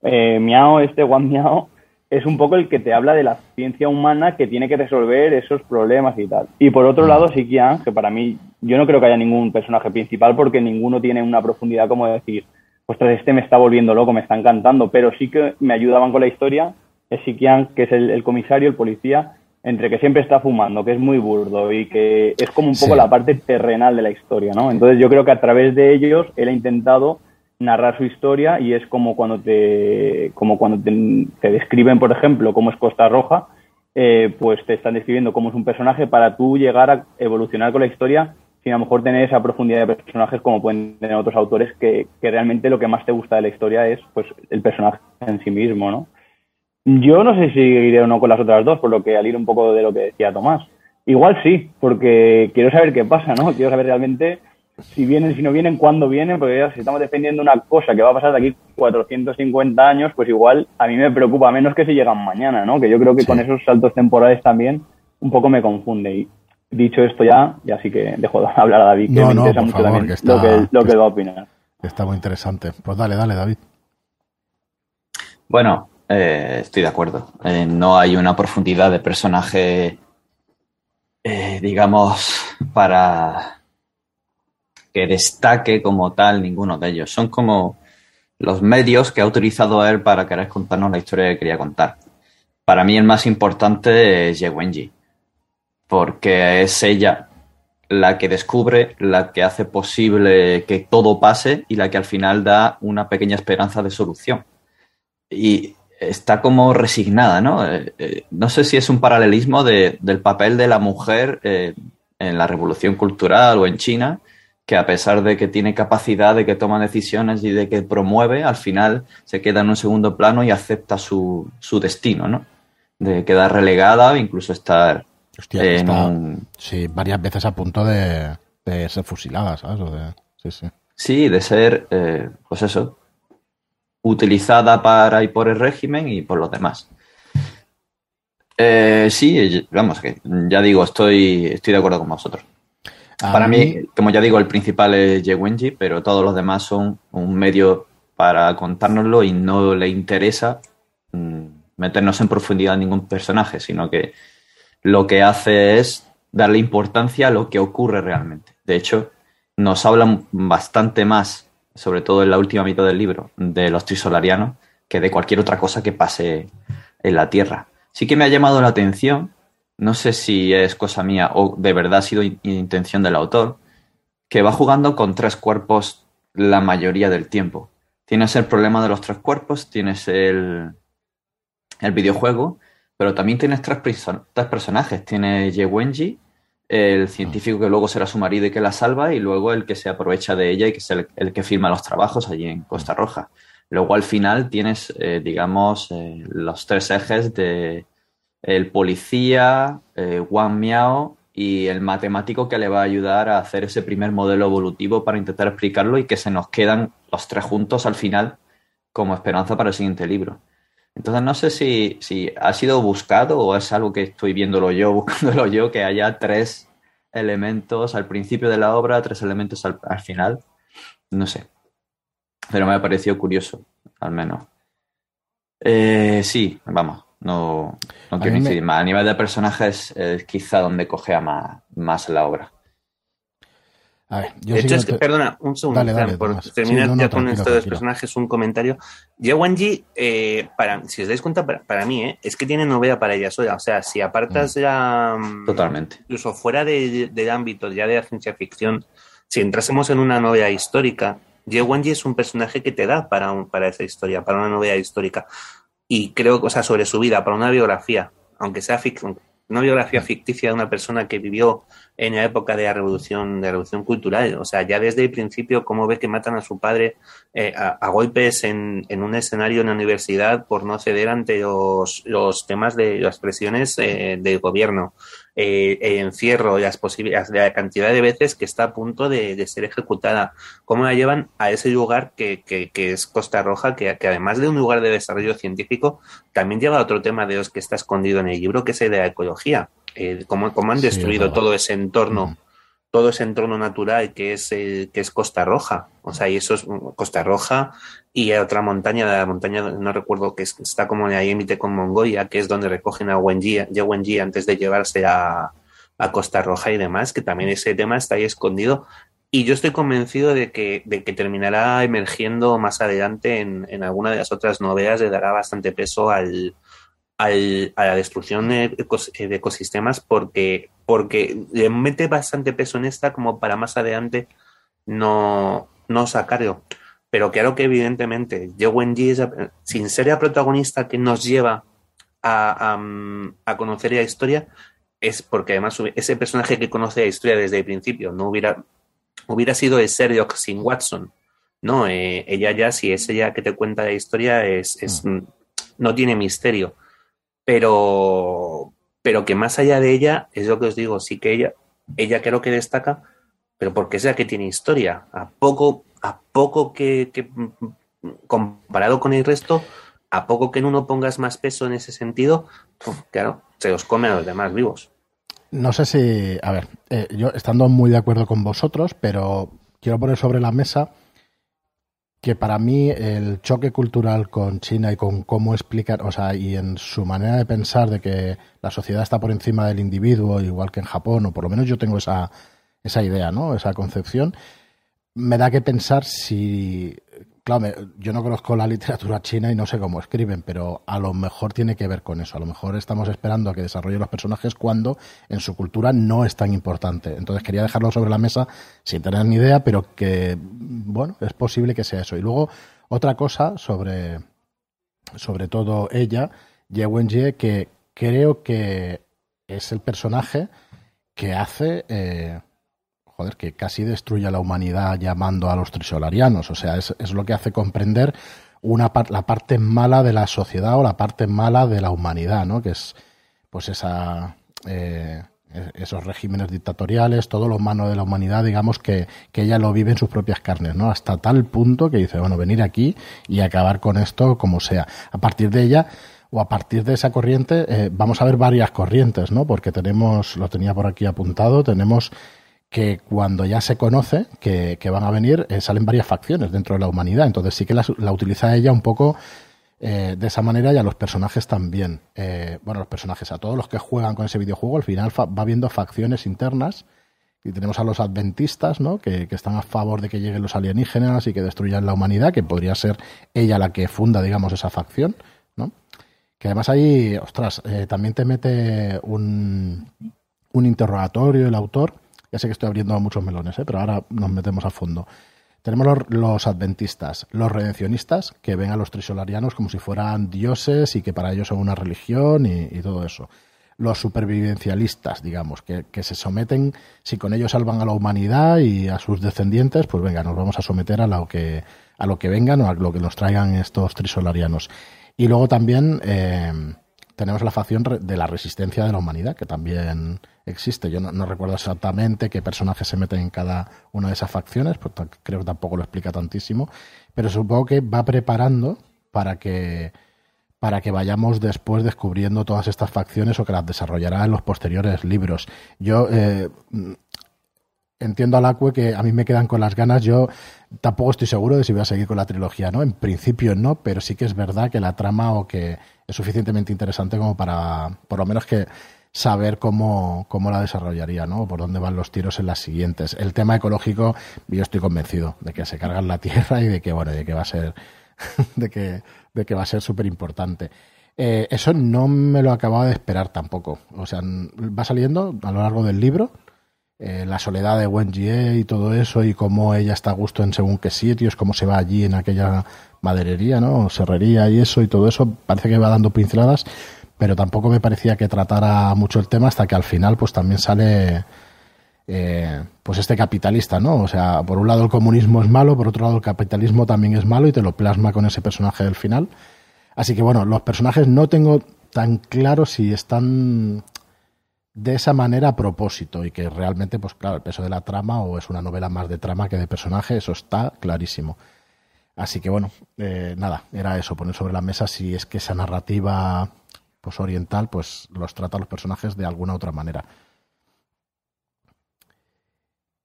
Eh, Miao, este Juan Miao, es un poco el que te habla de la ciencia humana que tiene que resolver esos problemas y tal. Y por otro lado, Sikian, que para mí, yo no creo que haya ningún personaje principal porque ninguno tiene una profundidad como decir, pues este me está volviendo loco, me está encantando, pero sí que me ayudaban con la historia. Es Sikian, que es el, comisario, el policía, entre que siempre está fumando, que es muy burdo y que es como un poco la parte terrenal de la historia, ¿no? Entonces yo creo que a través de ellos él ha intentado narrar su historia y es como cuando te, como cuando te, describen, por ejemplo, cómo es Costa Roja, eh, pues te están describiendo cómo es un personaje para tú llegar a evolucionar con la historia sin a lo mejor tener esa profundidad de personajes como pueden tener otros autores que, que realmente lo que más te gusta de la historia es pues el personaje en sí mismo, ¿no? Yo no sé si iré o no con las otras dos, por lo que al ir un poco de lo que decía Tomás. Igual sí, porque quiero saber qué pasa, ¿no? Quiero saber realmente si vienen, si no vienen, cuándo vienen, porque ya si estamos defendiendo una cosa que va a pasar de aquí 450 años, pues igual a mí me preocupa menos que si llegan mañana, ¿no? Que yo creo que con esos saltos temporales también un poco me confunde. Y dicho esto ya, ya sí que dejo de hablar a David, que me interesa mucho también lo, que, lo que va a opinar. Está muy interesante. Pues dale, dale, David. Bueno, eh, estoy de acuerdo. Eh, no hay una profundidad de personaje, eh, digamos, para que destaque como tal ninguno de ellos. Son como los medios que ha utilizado él para querer contarnos la historia que quería contar. Para mí el más importante es Wenji, porque es ella la que descubre, la que hace posible que todo pase y la que al final da una pequeña esperanza de solución. Y está como resignada, ¿no? Eh, eh, no sé si es un paralelismo del papel de la mujer eh, en la revolución cultural o en China, que a pesar de que tiene capacidad, de que toma decisiones y de que promueve, al final se queda en un segundo plano y acepta su, su destino, ¿no? De quedar relegada o incluso estar en Sí, varias veces a punto de, ser fusilada, ¿sabes? sí, sí. sí, de ser, eh, pues eso, utilizada para y por el régimen y por los demás. Eh, sí, vamos, que ya digo, estoy, estoy de acuerdo con vosotros. Para mí, como ya digo, el principal es Yewenji, pero todos los demás son un medio para contárnoslo y no le interesa mm, meternos en profundidad a ningún personaje, sino que lo que hace es darle importancia a lo que ocurre realmente. De hecho, nos hablan bastante más, sobre todo en la última mitad del libro, de los trisolarianos que de cualquier otra cosa que pase en la Tierra. Sí que me ha llamado la atención no sé si es cosa mía o de verdad ha sido intención del autor, que va jugando con tres cuerpos la mayoría del tiempo. Tienes el problema de los tres cuerpos, tienes el, el videojuego, pero también tienes tres, tres personajes. Tienes Wenji, el científico que luego será su marido y que la salva, y luego el que se aprovecha de ella y que es el, que firma los trabajos allí en Costa Roja. Luego al final tienes, eh, digamos, eh, los tres ejes de, el policía, eh, Wang Miao y el matemático que le va a ayudar a hacer ese primer modelo evolutivo para intentar explicarlo y que se nos quedan los tres juntos al final como esperanza para el siguiente libro. Entonces no sé si, si ha sido buscado o es algo que estoy viéndolo yo, buscándolo yo, que haya tres elementos al principio de la obra, tres elementos al, final. No sé. Pero me ha parecido curioso, al menos. Eh, sí, vamos, no, no quiero incidir más. A nivel de personajes es quizá donde cogea más, más la obra de hecho, es que, perdona, un segundo, por terminar ya con estos dos personajes, un comentario. Ye Wanji, eh, para, si os dais cuenta, para, mí, eh, es que tiene novela para ella sola. O sea, si apartas mm. ya. Mm, Totalmente. Incluso fuera de, del ámbito ya de la ciencia ficción, si entrásemos en una novela histórica, Ye Wanji es un personaje que te da para, un, para esa historia, para una novela histórica. Y creo, o sea, sobre su vida, para una biografía, aunque sea una biografía ficticia de una persona que vivió en la época de la revolución, de la revolución cultural. O sea, ya desde el principio, cómo ve que matan a su padre eh, a, golpes en, un escenario en la universidad por no ceder ante los, los temas de las presiones eh, del gobierno. Eh, el encierro, las posibilidades, la cantidad de veces que está a punto de, ser ejecutada, cómo la llevan a ese lugar que, que, es Costa Roja, que, que, además de un lugar de desarrollo científico, también lleva otro tema de los que está escondido en el libro, que es el de la ecología. Eh, cómo, han destruido todo ese entorno, todo ese entorno natural que es, que es Costa Roja. O sea, y eso es Costa Roja y otra montaña, la montaña, no recuerdo, que está como en el límite con Mongolia, que es donde recogen a Wenji, antes de llevarse a, a Costa Roja y demás, que también ese tema está ahí escondido. Y yo estoy convencido de que, de que terminará emergiendo más adelante en, en alguna de las otras novelas, le dará bastante peso al, a la destrucción de, ecosistemas porque, porque le mete bastante peso en esta como para más adelante no, no sacarlo. Pero claro que evidentemente Joe Wenji, sin ser la protagonista que nos lleva a, a, conocer la historia, es porque además ese personaje que conoce la historia desde el principio no hubiera, hubiera sido el Sherlock sin Watson. No, eh, ella ya, si es ella que te cuenta la historia, es, es mm. no tiene misterio pero, pero que más allá de ella, es lo que os digo, sí que ella, ella creo que destaca, pero porque es la que tiene historia. A poco, a poco que, comparado con el resto, a poco que en uno pongas más peso en ese sentido, claro, se los come a los demás vivos. No sé si, a ver, eh, yo estando muy de acuerdo con vosotros, pero quiero poner sobre la mesa que para mí el choque cultural con China y con cómo explicar, o sea, y en su manera de pensar de que la sociedad está por encima del individuo, igual que en Japón, o por lo menos yo tengo esa, esa idea, ¿no? Esa concepción, me da que pensar si claro, yo no conozco la literatura china y no sé cómo escriben, pero a lo mejor tiene que ver con eso. A lo mejor estamos esperando a que desarrollen los personajes cuando en su cultura no es tan importante. Entonces quería dejarlo sobre la mesa sin tener ni idea, pero que, bueno, es posible que sea eso. Y luego, otra cosa sobre, sobre todo ella, Ye Wenjie, que creo que es el personaje que hace. Eh, que casi destruye a la humanidad llamando a los trisolarianos. O sea, es, lo que hace comprender una la parte mala de la sociedad o la parte mala de la humanidad, ¿no? Que es, pues, esa. Eh, esos regímenes dictatoriales, todo lo malo de la humanidad, digamos que, ella lo vive en sus propias carnes, ¿no? Hasta tal punto que dice, bueno, venir aquí y acabar con esto como sea. A partir de ella, o a partir de esa corriente, eh, vamos a ver varias corrientes, ¿no? Porque tenemos, lo tenía por aquí apuntado, tenemos que cuando ya se conoce que, van a venir, eh, salen varias facciones dentro de la humanidad. Entonces sí que la, utiliza ella un poco eh, de esa manera y a los personajes también. Eh, bueno, los personajes, a todos los que juegan con ese videojuego, al final va viendo facciones internas. Y tenemos a los adventistas, ¿no? Que, están a favor de que lleguen los alienígenas y que destruyan la humanidad, que podría ser ella la que funda, digamos, esa facción, ¿no? Que además ahí, ostras, también te mete un, un interrogatorio el autor ya sé que estoy abriendo muchos melones, ¿eh? pero ahora nos metemos a fondo. Tenemos los, adventistas, los redencionistas, que ven a los trisolarianos como si fueran dioses y que para ellos son una religión y, todo eso. Los supervivencialistas, digamos, que, se someten, si con ellos salvan a la humanidad y a sus descendientes, pues venga, nos vamos a someter a lo que, a lo que vengan o a lo que nos traigan estos trisolarianos. Y luego también eh, tenemos la facción de la resistencia de la humanidad, que también existe. Yo no, recuerdo exactamente qué personajes se meten en cada una de esas facciones, pues creo que tampoco lo explica tantísimo, pero supongo que va preparando para que para que vayamos después descubriendo todas estas facciones o que las desarrollará en los posteriores libros. Yo eh, entiendo al Acue que a mí me quedan con las ganas. Yo tampoco estoy seguro de si voy a seguir con la trilogía, ¿no? En principio no, pero sí que es verdad que la trama o que es suficientemente interesante como para, por lo menos que saber cómo, cómo la desarrollaría, ¿no? Por dónde van los tiros en las siguientes. El tema ecológico, yo estoy convencido de que se cargan la tierra y de que, bueno, de que va a ser, de que de que va a ser súper importante. Eh, eso no me lo acababa de esperar tampoco. O sea, va saliendo a lo largo del libro eh, la soledad de Wen Jie y todo eso y cómo ella está a gusto en según qué sitios, cómo se va allí en aquella maderería, ¿no? Serrería y eso y todo eso. Parece que va dando pinceladas, pero tampoco me parecía que tratara mucho el tema hasta que al final pues también sale eh, pues este capitalista, ¿no? O sea, por un lado el comunismo es malo, por otro lado el capitalismo también es malo y te lo plasma con ese personaje del final. Así que bueno, los personajes no tengo tan claro si están de esa manera a propósito y que realmente, pues claro, el peso de la trama o es una novela más de trama que de personaje, eso está clarísimo. Así que bueno, eh, nada, era eso, poner sobre la mesa si es que esa narrativa pues oriental pues los trata a los personajes de alguna otra manera.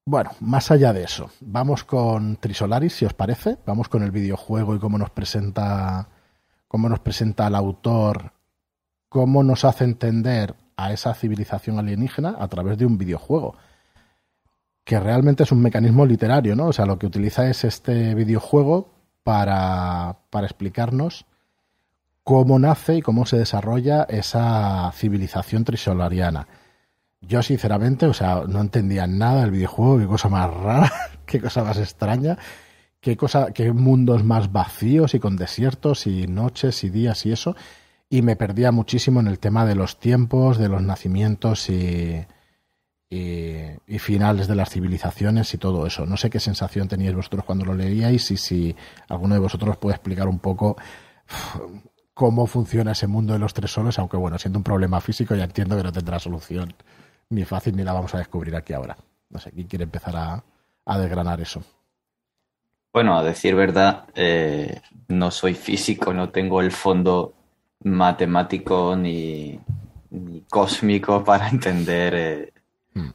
Bueno, más allá de eso, vamos con Trisolaris, si os parece. Vamos con el videojuego y cómo nos presenta, cómo nos presenta el autor, cómo nos hace entender a esa civilización alienígena a través de un videojuego. Que realmente es un mecanismo literario, ¿no? O sea, lo que utiliza es este videojuego para, para explicarnos cómo nace y cómo se desarrolla esa civilización trisolariana yo, sinceramente, o sea, no entendía nada del videojuego, qué cosa más rara, qué cosa más extraña, qué cosa, qué mundos más vacíos y con desiertos y noches y días y eso. Y me perdía muchísimo en el tema de los tiempos, de los nacimientos y, y, finales de las civilizaciones y todo eso. No sé qué sensación teníais vosotros cuando lo leíais y si alguno de vosotros puede explicar un poco cómo funciona ese mundo de los tres solos, aunque bueno, siendo un problema físico ya entiendo que no tendrá solución ni fácil ni la vamos a descubrir aquí ahora. No sé, ¿quién quiere empezar a, desgranar eso? Bueno, a decir verdad, eh, no soy físico, no tengo el fondo matemático ni, cósmico para entender eh.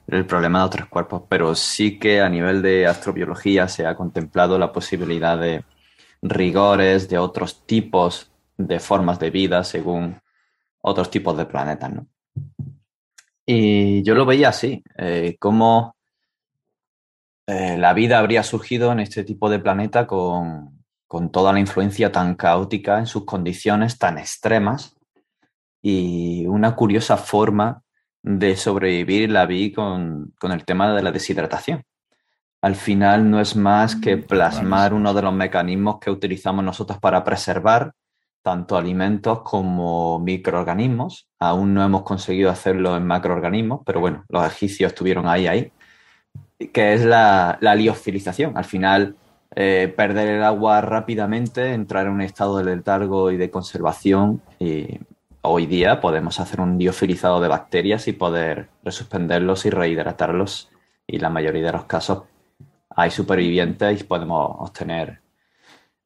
El problema de otros cuerpos, pero sí que a nivel de astrobiología se ha contemplado la posibilidad de rigores de otros tipos de formas de vida según otros tipos de planetas, ¿no? Y yo lo veía así, eh, cómo eh, la vida habría surgido en este tipo de planeta con, toda la influencia tan caótica en sus condiciones tan extremas y una curiosa forma de sobrevivir la vi con, con el tema de la deshidratación. Al final no es más que mm, plasmar uno de los mecanismos que utilizamos nosotros para preservar tanto alimentos como microorganismos. Aún no hemos conseguido hacerlo en macroorganismos, pero bueno, los egipcios estuvieron ahí, ahí, que es la, la liofilización. Al final, eh, perder el agua rápidamente, entrar en un estado de letargo y de conservación. Y hoy día podemos hacer un liofilizado de bacterias y poder resuspenderlos y rehidratarlos. Y la mayoría de los casos hay supervivientes y podemos obtener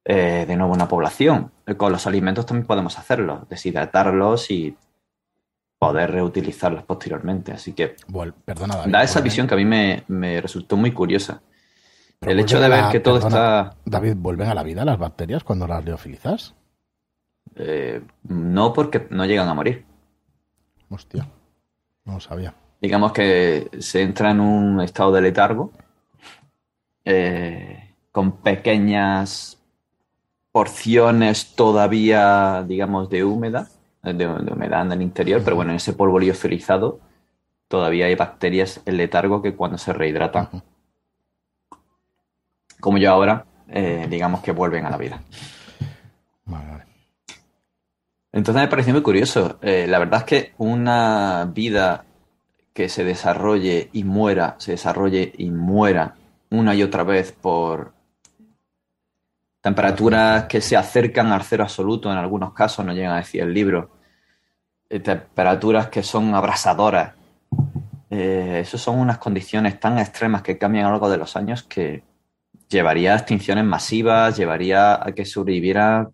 eh, de nuevo una población. Con los alimentos también podemos hacerlo, deshidratarlos y poder reutilizarlos posteriormente. Así que da esa visión que a mí me, resultó muy curiosa. el hecho de ver que todo está... David, ¿vuelven a la vida las bacterias cuando las leofilizas? Eh, no, porque no llegan a morir. Hostia, no lo sabía. Digamos que se entra en un estado de letargo eh, con pequeñas porciones todavía, digamos, de húmeda, de, humedad en el interior, pero bueno, en ese polvo liofilizado todavía hay bacterias en letargo que cuando se rehidratan, como yo ahora, eh, digamos que vuelven a la vida. Entonces me pareció muy curioso. Eh, la verdad es que una vida que se desarrolle y muera, se desarrolle y muera una y otra vez por temperaturas que se acercan al cero absoluto en algunos casos, no llegan a decir el libro, eh, temperaturas que son abrasadoras. Eh, esas son unas condiciones tan extremas que cambian a lo largo de los años que llevaría a extinciones masivas, llevaría a que sobreviviera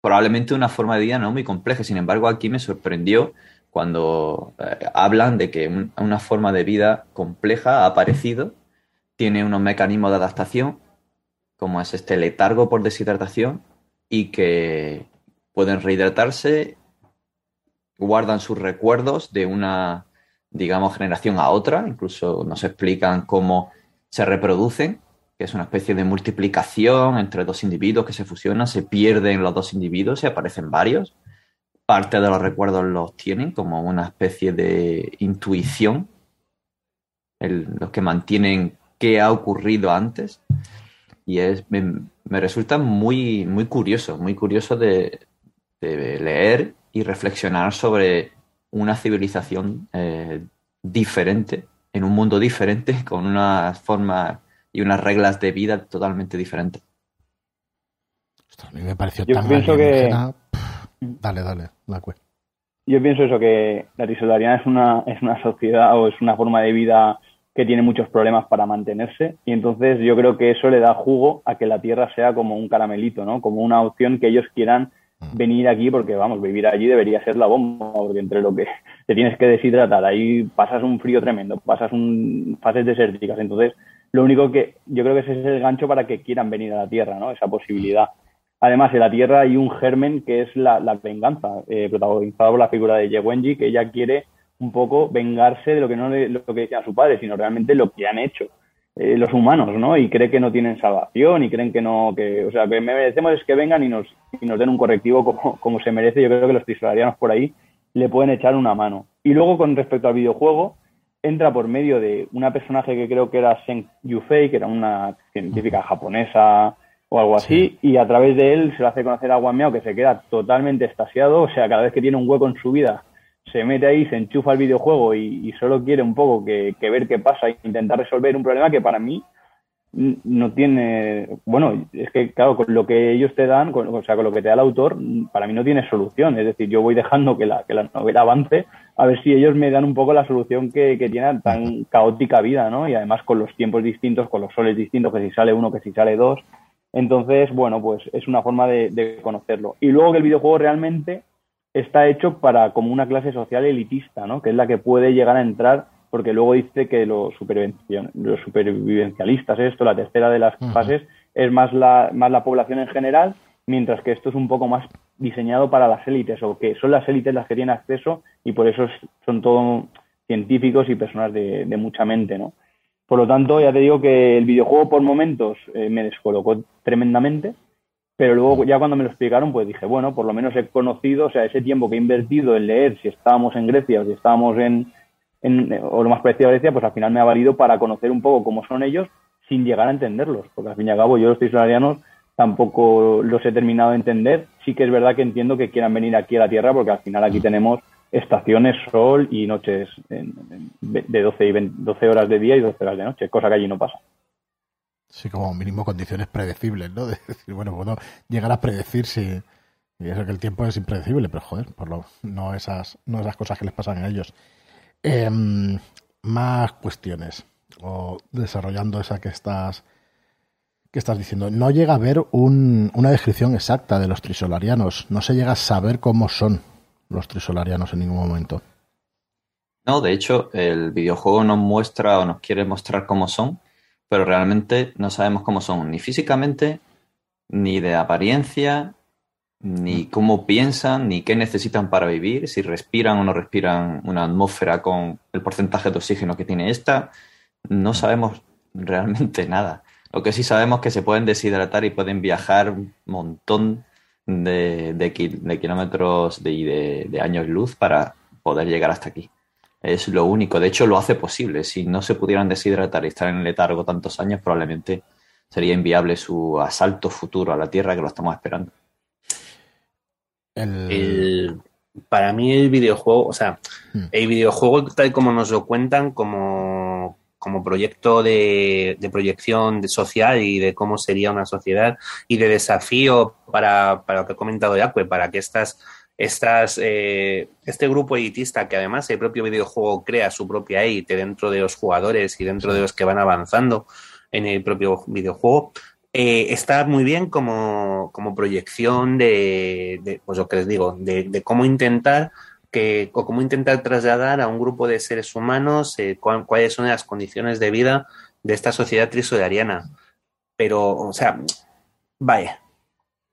probablemente una forma de vida no muy compleja. Sin embargo, aquí me sorprendió cuando eh, hablan de que una forma de vida compleja ha aparecido, tiene unos mecanismos de adaptación, como es este letargo por deshidratación, y que pueden rehidratarse, guardan sus recuerdos de una, digamos, generación a otra, incluso nos explican cómo se reproducen, que es una especie de multiplicación entre dos individuos que se fusionan, se pierden los dos individuos y aparecen varios. Parte de los recuerdos los tienen como una especie de intuición, los que mantienen qué ha ocurrido antes. Y es, me, resulta muy, muy curioso, muy curioso de, leer y reflexionar sobre una civilización eh, diferente en un mundo diferente, con unas formas y unas reglas de vida totalmente diferentes. a mí me pareció Yo tan pienso que... Dale, dale, la Yo pienso eso, que la trisolariana es una, es una sociedad o es una forma de vida que tiene muchos problemas para mantenerse y entonces yo creo que eso le da jugo a que la Tierra sea como un caramelito, ¿no? Como una opción que ellos quieran mm. venir aquí porque, vamos, vivir allí debería ser la bomba, porque entre lo que te tienes que deshidratar, ahí pasas un frío tremendo, pasas un, fases desérticas. Entonces, lo único que yo creo que ese es el gancho para que quieran venir a la Tierra, ¿no? Esa posibilidad. Además, en la Tierra hay un germen que es la, venganza, eh, protagonizado por la figura de Wenji, que ella quiere un poco vengarse de lo que no le, lo que decía su padre, sino realmente lo que han hecho eh, los humanos, ¿no? Y cree que no tienen salvación y creen que no, que, o sea, que merecemos es que vengan y nos, y nos den un correctivo como, se merece. Yo creo que los trisolarianos por ahí le pueden echar una mano. Y luego, con respecto al videojuego, entra por medio de una personaje que creo que era Seng Yufei, que era una científica japonesa o algo así, y a través de él se lo hace conocer a Guamiao, que se queda totalmente estasiado, o sea, cada vez que tiene un hueco en su vida, se mete ahí, se enchufa el videojuego y, solo quiere un poco que, que, ver qué pasa e intentar resolver un problema que para mí no tiene, bueno, es que claro, con lo que ellos te dan, o sea, con lo que te da el autor, para mí no tiene solución. Es decir, yo voy dejando que la, que la novela avance a ver si ellos me dan un poco la solución que, que tiene tan caótica vida, ¿no? Y además con los tiempos distintos, con los soles distintos, que si sale uno, que si sale dos. Entonces, bueno, pues es una forma de, de conocerlo. Y luego que el videojuego realmente está hecho para como una clase social elitista, ¿no? Que es la que puede llegar a entrar porque luego dice que los, los supervivencialistas, esto, la tercera de las fases, es más la, más la población en general, mientras que esto es un poco más diseñado para las élites, o que son las élites las que tienen acceso y por eso son todos científicos y personas de, mucha mente, ¿no? Por lo tanto, ya te digo que el videojuego por momentos eh, me descolocó tremendamente, pero luego ya cuando me lo explicaron, pues dije, bueno, por lo menos he conocido, o sea, ese tiempo que he invertido en leer si estábamos en Grecia o si estábamos en, o lo más parecido a Grecia, pues al final me ha valido para conocer un poco cómo son ellos sin llegar a entenderlos, porque al fin y al cabo yo los trisolarianos tampoco los he terminado de entender. Sí que es verdad que entiendo que quieran venir aquí a la Tierra, porque al final aquí tenemos estaciones, sol y noches de 12, y 12 horas de día y 12 horas de noche, cosa que allí no pasa. Sí, como mínimo condiciones predecibles, ¿no? De decir, bueno, puedo llegar a predecir si... Y eso que el tiempo es impredecible, pero joder, por lo, no, esas, no esas cosas que les pasan a ellos. Em, más cuestiones, o desarrollando esa que estás, que estás diciendo. No llega a haber una descripción exacta de los trisolarianos. No se llega a saber cómo son los trisolarianos en ningún momento. No, de hecho, el videojuego nos muestra o nos quiere mostrar cómo son, pero realmente no sabemos cómo son, ni físicamente, ni de apariencia, ni cómo piensan, ni qué necesitan para vivir, si respiran o no respiran una atmósfera con el porcentaje de oxígeno que tiene esta. No sabemos realmente nada. Lo que sí sabemos es que se pueden deshidratar y pueden viajar un montón de, kilómetros de, de años luz para poder llegar hasta aquí. Es lo único. De hecho, lo hace posible. Si no se pudieran deshidratar y estar en letargo tantos años, probablemente sería inviable su asalto futuro a la Tierra que lo estamos esperando para mí el videojuego, o sea, hmm. el videojuego tal como nos lo cuentan como, como proyecto de, proyección de social y de cómo sería una sociedad y de desafío para, para lo que he comentado pues para que estas Estas, eh, este grupo elitista que además el propio videojuego crea su propia élite dentro de los jugadores y dentro de los que van avanzando en el propio videojuego, eh, está muy bien como, proyección de, pues lo que les digo, de, cómo intentar que, cómo intentar trasladar a un grupo de seres humanos eh, cuáles son las condiciones de vida de esta sociedad trisolariana. Pero, o sea, vaya,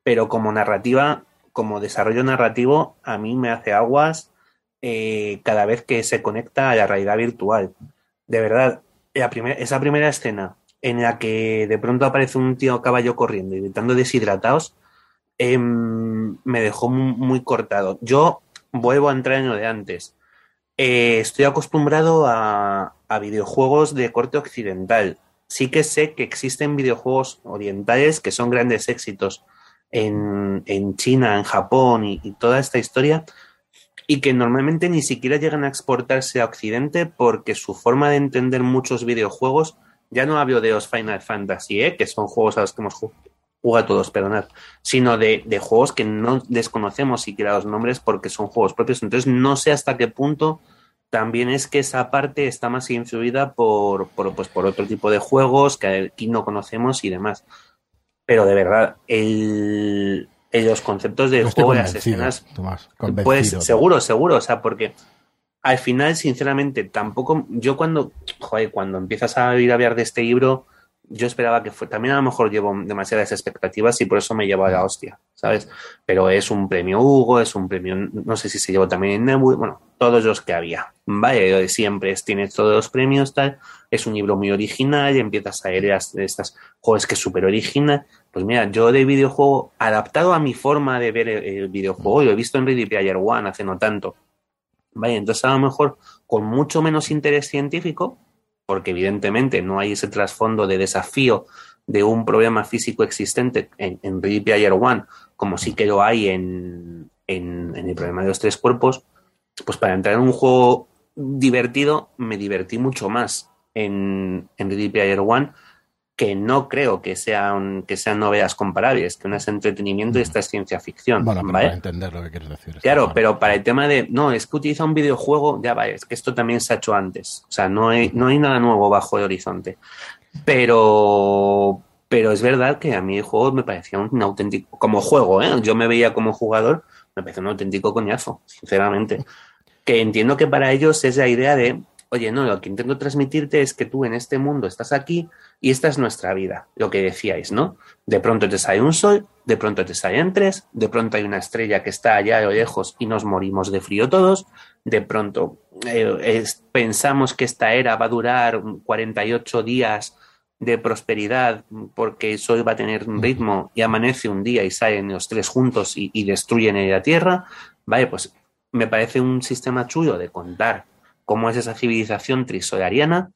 pero como narrativa como desarrollo narrativo, a mí me hace aguas eh, cada vez que se conecta a la realidad virtual. De verdad, esa primera escena en la que de pronto aparece un tío a caballo corriendo y gritando deshidratados, em, me dejó muy, cortado. Yo vuelvo a entrar en lo de antes. Eh, estoy acostumbrado a, a videojuegos de corte occidental. Sí que sé que existen videojuegos orientales que son grandes éxitos en, China, en Japón y, toda esta historia, y que normalmente ni siquiera llegan a exportarse a Occidente porque su forma de entender muchos videojuegos, ya no hablo de los Final Fantasy, ¿eh? que son juegos a los que hemos jugado todos, perdonad, sino de, juegos que no desconocemos siquiera los nombres porque son juegos propios. Entonces no sé hasta qué punto también es que esa parte está más influida por, por, pues, por otro tipo de juegos que aquí no conocemos y demás pero de verdad, el, los conceptos de juego y las escenas. pues seguro, seguro, o sea, porque al final, sinceramente, tampoco. Yo cuando, joder, cuando empiezas a ir a hablar de este libro, yo esperaba que fue. También a lo mejor llevo demasiadas expectativas y por eso me llevo a la hostia, ¿sabes? Pero es un premio Hugo, es un premio. No sé si se llevó también en Nebula, bueno, todos los que había. Vale, siempre es, tienes todos los premios, tal. Es un libro muy original y empiezas a leer estas juegos que es súper original. Pues mira, yo de videojuego, adaptado a mi forma de ver el, videojuego, lo he visto en Ready Player One hace no tanto. Vale, entonces a lo mejor con mucho menos interés científico, porque evidentemente no hay ese trasfondo de desafío de un problema físico existente en, en Ready Player One, como sí que lo hay en, en, el problema de los tres cuerpos, pues para entrar en un juego divertido me divertí mucho más en, en Ready Player One que no creo que sean, que sean novelas comparables, que no es entretenimiento y esta es ciencia ficción. Bueno, para entender lo que quieres decir. Claro, pero para el tema de, no, es que utiliza un videojuego, ya va, es que esto también se ha hecho antes. O sea, no hay, no hay nada nuevo bajo el horizonte. Pero, pero es verdad que a mí el juego me parecía un, auténtico, como juego, ¿eh? yo me veía como jugador, me parecía un auténtico coñazo, sinceramente. Que entiendo que para ellos es la idea de, oye, no, lo que intento transmitirte es que tú en este mundo estás aquí y esta es nuestra vida, lo que decíais, ¿no? De pronto te sale un sol, de pronto te salen tres, de pronto hay una estrella que está allá a lo lejos y nos morimos de frío todos, de pronto eh, pensamos que esta era va a durar 48 días de prosperidad porque el sol va a tener un ritmo y amanece un día y salen los tres juntos y, y destruyen la Tierra, vale, pues me parece un sistema chulo de contar cómo es esa civilización trisolariana,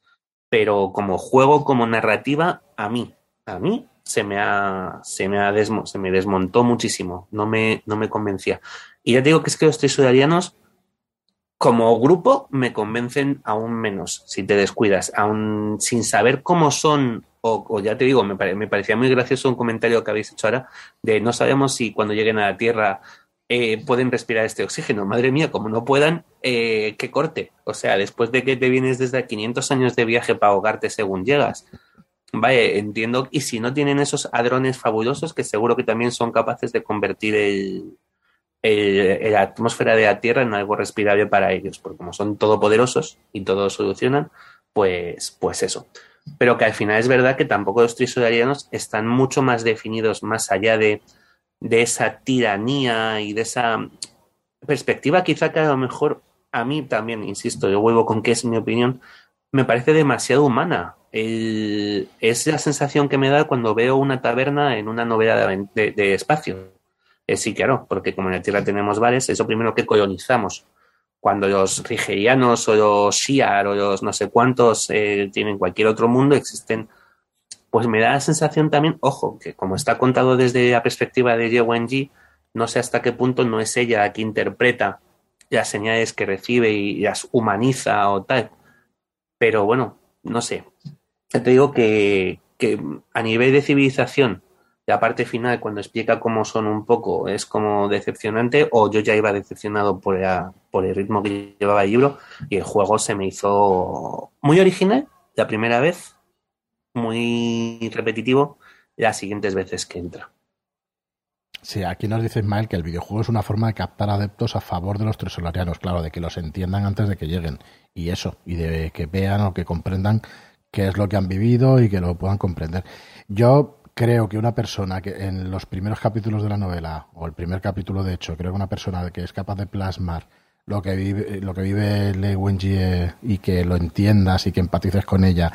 pero como juego, como narrativa, a mí, a mí se me ha, se me ha se me desmontó muchísimo, no me, no me convencía. Y ya digo que es que los trisolarianos, como grupo, me convencen aún menos, si te descuidas, aún sin saber cómo son, o, ya te digo, me, me parecía muy gracioso un comentario que habéis hecho ahora, de no sabemos si cuando lleguen a la Tierra eh, pueden respirar este oxígeno. Madre mía, como no puedan, eh, que corte. O sea, después de que te vienes desde 500 años de viaje para ahogarte según llegas. Vaya, entiendo. Y si no tienen esos hadrones fabulosos, que seguro que también son capaces de convertir el, la atmósfera de la Tierra en algo respirable para ellos, porque como son todopoderosos y todo solucionan, pues, pues eso. Pero que al final es verdad que tampoco los trisolarianos están mucho más definidos más allá de de esa tiranía y de esa perspectiva quizá que a lo mejor a mí también, insisto, yo vuelvo con que es mi opinión, me parece demasiado humana. es la sensación que me da cuando veo una taberna en una novela de, espacio. sí, claro, porque como en la Tierra tenemos bares, es lo primero que colonizamos. Cuando los rigerianos o los Shiar o los no sé cuántos eh, tienen cualquier otro mundo, existen pues me da la sensación también, ojo, que como está contado desde la perspectiva de Ye Wenji, no sé hasta qué punto no es ella la que interpreta las señales que recibe y las humaniza o tal. Pero bueno, no sé. Te digo que, a nivel de civilización, la parte final, cuando explica cómo son un poco, es como decepcionante, o yo ya iba decepcionado por, por el ritmo que llevaba el libro, y el juego se me hizo muy original la primera vez, muy repetitivo las siguientes veces que entra. Sí, aquí nos dice Ismael que el videojuego es una forma de captar adeptos a favor de los tres solarianos, claro, de que los entiendan antes de que lleguen. Y eso, y de que vean o que comprendan qué es lo que han vivido y que lo puedan comprender. Yo creo que una persona que en los primeros capítulos de la novela, o el primer capítulo de hecho, creo que una persona que es capaz de plasmar lo que vive, lo que vive Lei Wenjie y que lo entiendas y que empatices con ella,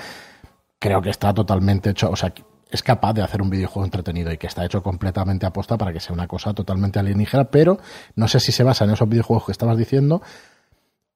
creo que está totalmente hecho, o sea, es capaz de hacer un videojuego entretenido y que está hecho completamente aposta para que sea una cosa totalmente alienígena, pero no sé si se basa en esos videojuegos que estabas diciendo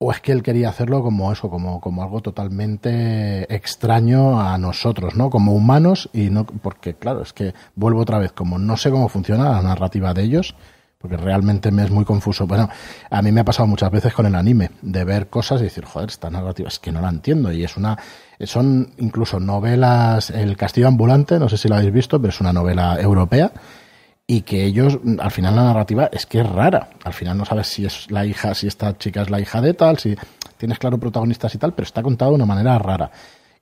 o es que él quería hacerlo como eso, como, como algo totalmente extraño a nosotros, ¿no? Como humanos y no, porque claro, es que vuelvo otra vez, como no sé cómo funciona la narrativa de ellos, porque realmente me es muy confuso. Bueno, a mí me ha pasado muchas veces con el anime, de ver cosas y decir, joder, esta narrativa es que no la entiendo y es una son incluso novelas, El Castillo Ambulante, no sé si lo habéis visto, pero es una novela europea y que ellos, al final la narrativa es que es rara. Al final no sabes si es la hija, si esta chica es la hija de tal, si tienes claro protagonistas y tal, pero está contado de una manera rara.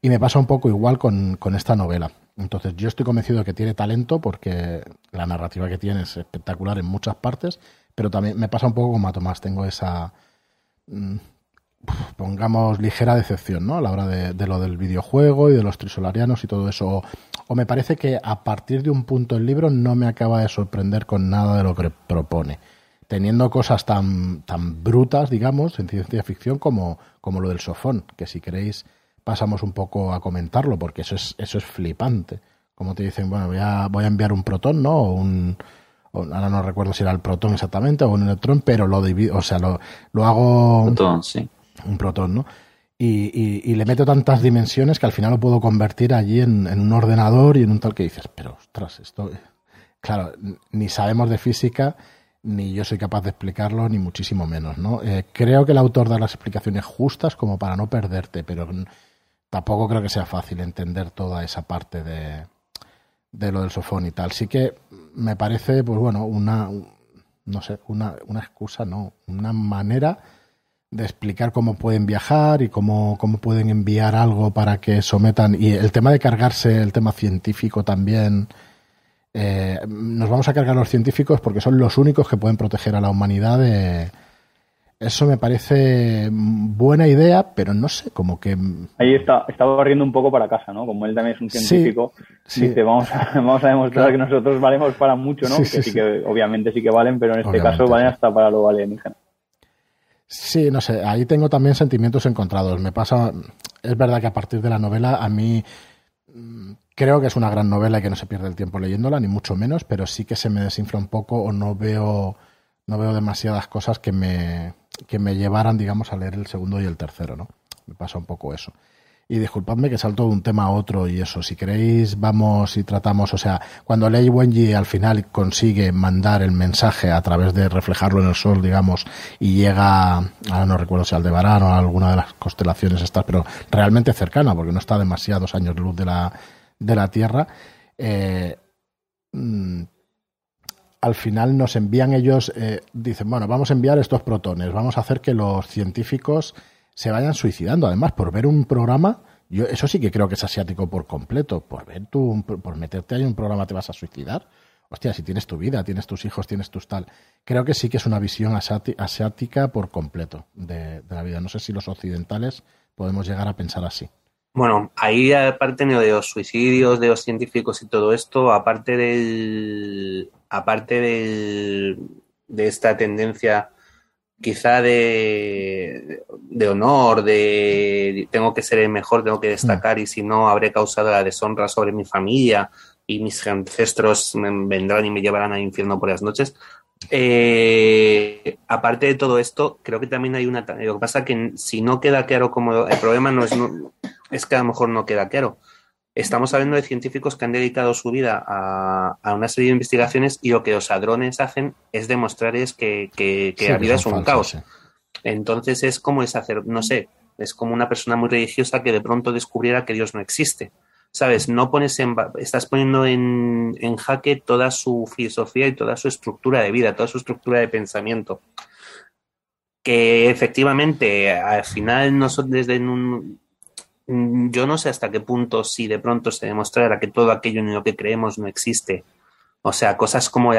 Y me pasa un poco igual con, con esta novela. Entonces yo estoy convencido de que tiene talento porque la narrativa que tiene es espectacular en muchas partes, pero también me pasa un poco como a Tomás, tengo esa... Pongamos, ligera decepción, ¿no? A la hora de, lo del videojuego y de los trisolarianos y todo eso. O, me parece que a partir de un punto el libro no me acaba de sorprender con nada de lo que propone. Teniendo cosas tan, tan brutas, digamos, en ciencia ficción como, como lo del sofón, que si queréis pasamos un poco a comentarlo, porque eso es, eso es flipante. Como te dicen, bueno, voy a, voy a enviar un protón, ¿no? O un, ahora no recuerdo si era el protón exactamente o un electrón, pero lo divido, o sea, lo, lo hago... Protón, un protón, ¿no? Y, le meto tantas dimensiones que al final lo puedo convertir allí en, un ordenador y en un tal que dices, pero ostras, esto, claro, ni sabemos de física, ni yo soy capaz de explicarlo, ni muchísimo menos, ¿no? Eh, creo que el autor da las explicaciones justas como para no perderte, pero tampoco creo que sea fácil entender toda esa parte de, de lo del sofón y tal. Sí que me parece, pues bueno, una, no sé, una, una excusa, no, una manera de explicar cómo pueden viajar y cómo, cómo pueden enviar algo para que sometan. Y el tema de cargarse, el tema científico también. Eh, nos vamos a cargar los científicos porque son los únicos que pueden proteger a la humanidad de. Eso me parece buena idea, pero no sé, como que... Ahí está, está barriendo un poco para casa, ¿no? Como él también es un científico, dice, vamos a, vamos a demostrar que nosotros valemos para mucho, ¿no? que sí, que obviamente sí que valen, pero en este caso valen hasta para lo alienígena. Sí, no sé, ahí tengo también sentimientos encontrados. Me pasa, es verdad que a partir de la novela a mí mm, creo que es una gran novela y que no se pierde el tiempo leyéndola, ni mucho menos, pero sí que se me desinfla un poco o no veo, no veo demasiadas cosas que me, que me llevaran, digamos, a leer el segundo y el tercero, ¿no? Me pasa un poco eso. Y disculpadme que salto de un tema a otro y eso, si queréis vamos y tratamos, o sea, cuando Lei Wenji al final consigue mandar el mensaje a través de reflejarlo en el sol, digamos, y llega, no recuerdo si Aldebarán o a alguna de las constelaciones estas, pero realmente cercana, porque no está demasiados años de luz de la, de la Tierra, eh, mm, al final nos envían ellos, eh, dicen, bueno, vamos a enviar estos protones, vamos a hacer que los científicos se vayan suicidando. Además, por ver un programa, yo eso sí que creo que es asiático por completo. Por ver tú, por meterte ahí en un programa te vas a suicidar. Hostia, si tienes tu vida, tienes tus hijos, tienes tus tal. Creo que sí que es una visión asiática por completo de, la vida. No sé si los occidentales podemos llegar a pensar así. Bueno, ahí aparte de los suicidios, de los científicos y todo esto, aparte del, aparte del, de esta tendencia quizá de, de, honor, de tengo que ser el mejor, tengo que destacar y si no habré causado la deshonra sobre mi familia y mis ancestros vendrán y me llevarán al infierno por las noches. Eh, aparte de todo esto, creo que también hay una... Lo que pasa que si no queda claro como... El problema no es, es que a lo mejor no queda claro. Estamos hablando de científicos que han dedicado su vida a, una serie de investigaciones y lo que los hadrones hacen es demostrarles que, que, la vida es un caos. Entonces es como es hacer, no sé, es como una persona muy religiosa que de pronto descubriera que Dios no existe. ¿sabes? No pones en, estás poniendo en, en, jaque toda su filosofía y toda su estructura de vida, toda su estructura de pensamiento. Que efectivamente, al final, nosotros desde un, yo no sé hasta qué punto si de pronto se demostrara que todo aquello en lo que creemos no existe. O sea, cosas como eh,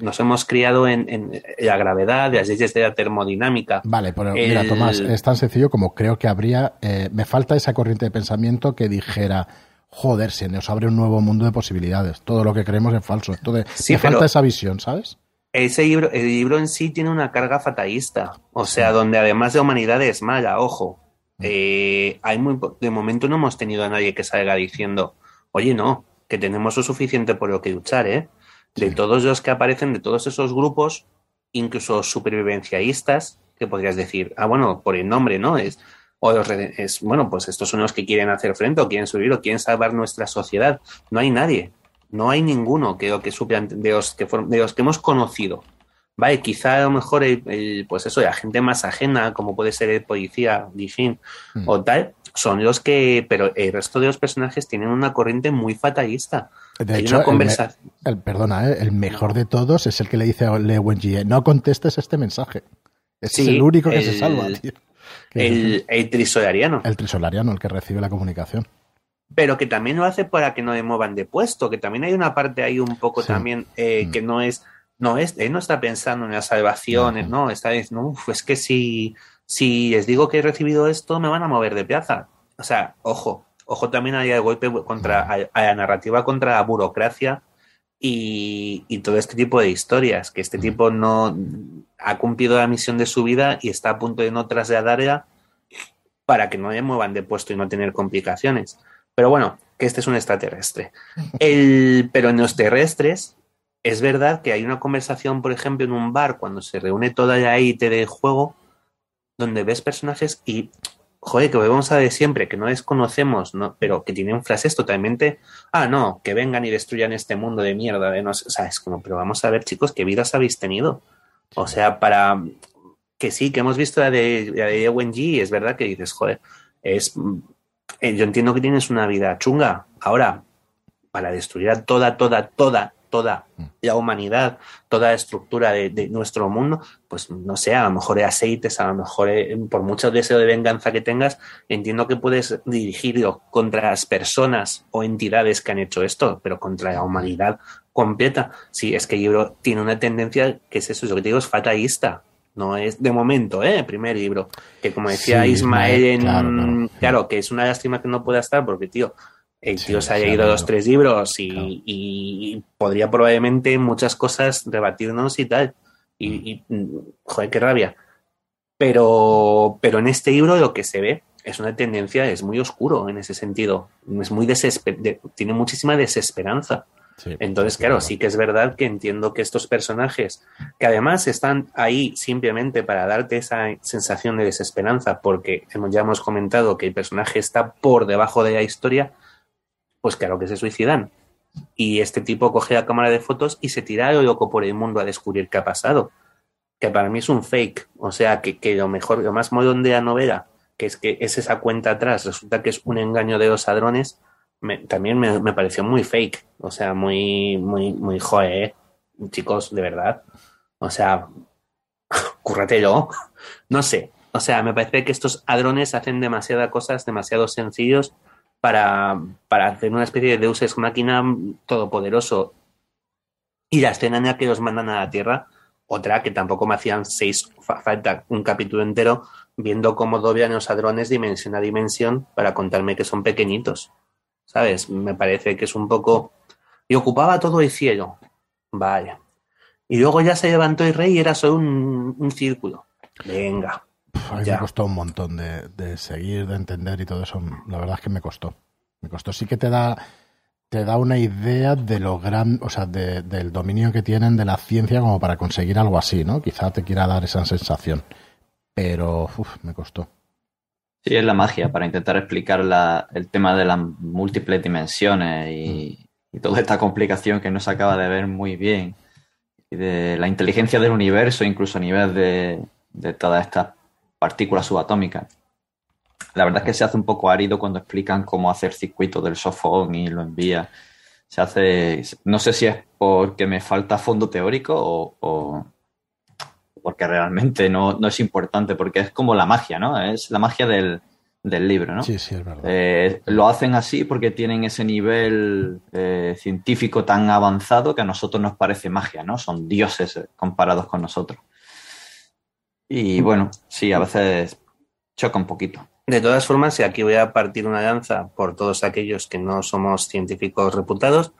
nos hemos criado en, la gravedad, las leyes de la termodinámica. Vale, pero mira, Tomás, es tan sencillo como creo que habría. Eh, me falta esa corriente de pensamiento que dijera joder, se nos abre un nuevo mundo de posibilidades. Todo lo que creemos es falso. Entonces, me falta esa visión, ¿sabes? Ese libro, el libro en sí tiene una carga fatalista. O sea, donde además de humanidad es mala, ojo. Eh, hay muy, de momento no hemos tenido a nadie que salga diciendo, oye, no, que tenemos lo suficiente por lo que luchar, ¿eh? De todos los que aparecen, de todos esos grupos, incluso supervivencialistas, que podrías decir, ah, bueno, por el nombre, ¿no? Es, o los, es, bueno, pues estos son los que quieren hacer frente o quieren subir o quieren salvar nuestra sociedad. No hay nadie, no hay ninguno que, que de los que, de los que hemos conocido. Vale, quizá a lo mejor, el, pues eso, la gente más ajena, como puede ser el policía, Dijin, mm. o tal, son los que, pero el resto de los personajes tienen una corriente muy fatalista. De hecho, El, perdona, ¿eh? el mejor de todos es el que le dice a Le Wenji, no contestes este mensaje. Es el único que se salva, tío. El, el, trisolariano. El trisolariano, el que recibe la comunicación. Pero que también lo hace para que no le muevan de puesto, que también hay una parte ahí un poco también eh, mm. que no es, no es, él no está pensando en las salvaciones, ¿no? Está diciendo, uff, es que si, si les digo que he recibido esto, me van a mover de plaza. O sea, ojo, ojo también hay el golpe contra a, la narrativa contra la burocracia y, y, todo este tipo de historias, que este tipo no ha cumplido la misión de su vida y está a punto de no trasladarla para que no le muevan de puesto y no tener complicaciones. Pero bueno, que este es un extraterrestre. El, pero en los terrestres es verdad que hay una conversación, por ejemplo, en un bar cuando se reúne toda la IT del juego, donde ves personajes y joder, que vamos a ver siempre, que no desconocemos, ¿no? pero que tienen frases totalmente, ah, no, que vengan y destruyan este mundo de mierda, de no, o sea, es como, pero vamos a ver, chicos, qué vidas habéis tenido. O sea, para que sí, que hemos visto la de, la de G, es verdad que dices, joder, es, eh, yo entiendo que tienes una vida chunga. Ahora, para destruir a toda, toda, toda, toda mm. la humanidad, toda la estructura de, nuestro mundo, pues no sé, a lo mejor hay aceites, a lo mejor por mucho deseo de venganza que tengas, entiendo que puedes dirigirlo contra las personas o entidades que han hecho esto, pero contra la humanidad completa. Sí, es que el libro tiene una tendencia que es eso, lo que te digo es fatalista. No es de momento, ¿eh? El primer libro. Que como decía Ismael, en, claro, que es una lástima que no pueda estar porque, tío, el tío se haya ido los tres libros y, podría probablemente muchas cosas rebatirnos y tal. Y, mm. joder, qué rabia. Pero, pero en este libro lo que se ve es una tendencia, es muy oscuro en ese sentido. Es muy tiene muchísima desesperanza. Entonces, claro, sí que es verdad que entiendo que estos personajes, que además están ahí simplemente para darte esa sensación de desesperanza, porque ya hemos comentado que el personaje está por debajo de la historia, pues claro que se suicidan. Y este tipo coge la cámara de fotos y se tira lo loco por el mundo a descubrir qué ha pasado. Que para mí es un fake. O sea, que, lo mejor, lo más modón de la novela, que es que es esa cuenta atrás, resulta que es un engaño de los ladrones, también me, pareció muy fake. O sea, muy, muy, muy joe, ¿eh? chicos, de verdad. O sea, cúrratelo. No sé. O sea, me parece que estos ladrones hacen demasiadas cosas, demasiado sencillos para, para hacer una especie de Deus ex máquina todopoderoso. Y la escena en la que los mandan a la Tierra, otra que tampoco me hacían seis, falta un capítulo entero, viendo cómo doblan los hadrones dimensión a dimensión para contarme que son pequeñitos. ¿Sabes? Me parece que es un poco... Y ocupaba todo el cielo. Vale. Y luego ya se levantó el rey y era solo un, un círculo. Venga. A mí me costó un montón de, seguir, de entender y todo eso. La verdad es que me costó. Me costó. Sí que te da, te da una idea de lo gran, o sea, del dominio que tienen de la ciencia como para conseguir algo así, ¿no? Quizá te quiera dar esa sensación. Pero, uf, me costó. Sí, es la magia para intentar explicar el tema de las múltiples dimensiones y, y toda esta complicación que no se acaba de ver muy bien. Y de la inteligencia del universo, incluso a nivel de, de todas estas partículas subatómicas. la verdad es que se hace un poco árido cuando explican cómo hacer circuito del sofón y lo envía. Se hace, no sé si es porque me falta fondo teórico o, porque realmente no, no, es importante, porque es como la magia, ¿no? Es la magia del, del libro, ¿no? Sí, sí, es verdad. Eh, lo hacen así porque tienen ese nivel eh, científico tan avanzado que a nosotros nos parece magia, ¿no? Son dioses eh, comparados con nosotros. Y bueno, sí, a veces choca un poquito. De todas formas, y aquí voy a partir una danza por todos aquellos que no somos científicos reputados,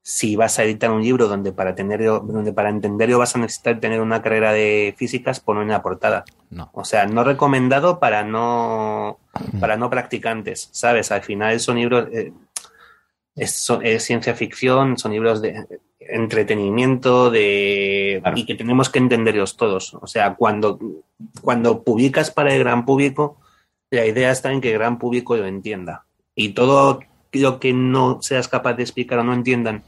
si vas a editar un libro donde para, tenerlo, donde para entenderlo vas a necesitar tener una carrera de físicas, ponlo en la portada. No. O sea, no recomendado para no, para no practicantes, ¿sabes? Al final son libros, eh, es, es, ciencia ficción, son libros de entretenimiento de, claro. y que tenemos que entenderlos todos. O sea, cuando, cuando publicas para el gran público, la idea está en que el gran público lo entienda. Y todo lo que no seas capaz de explicar o no entiendan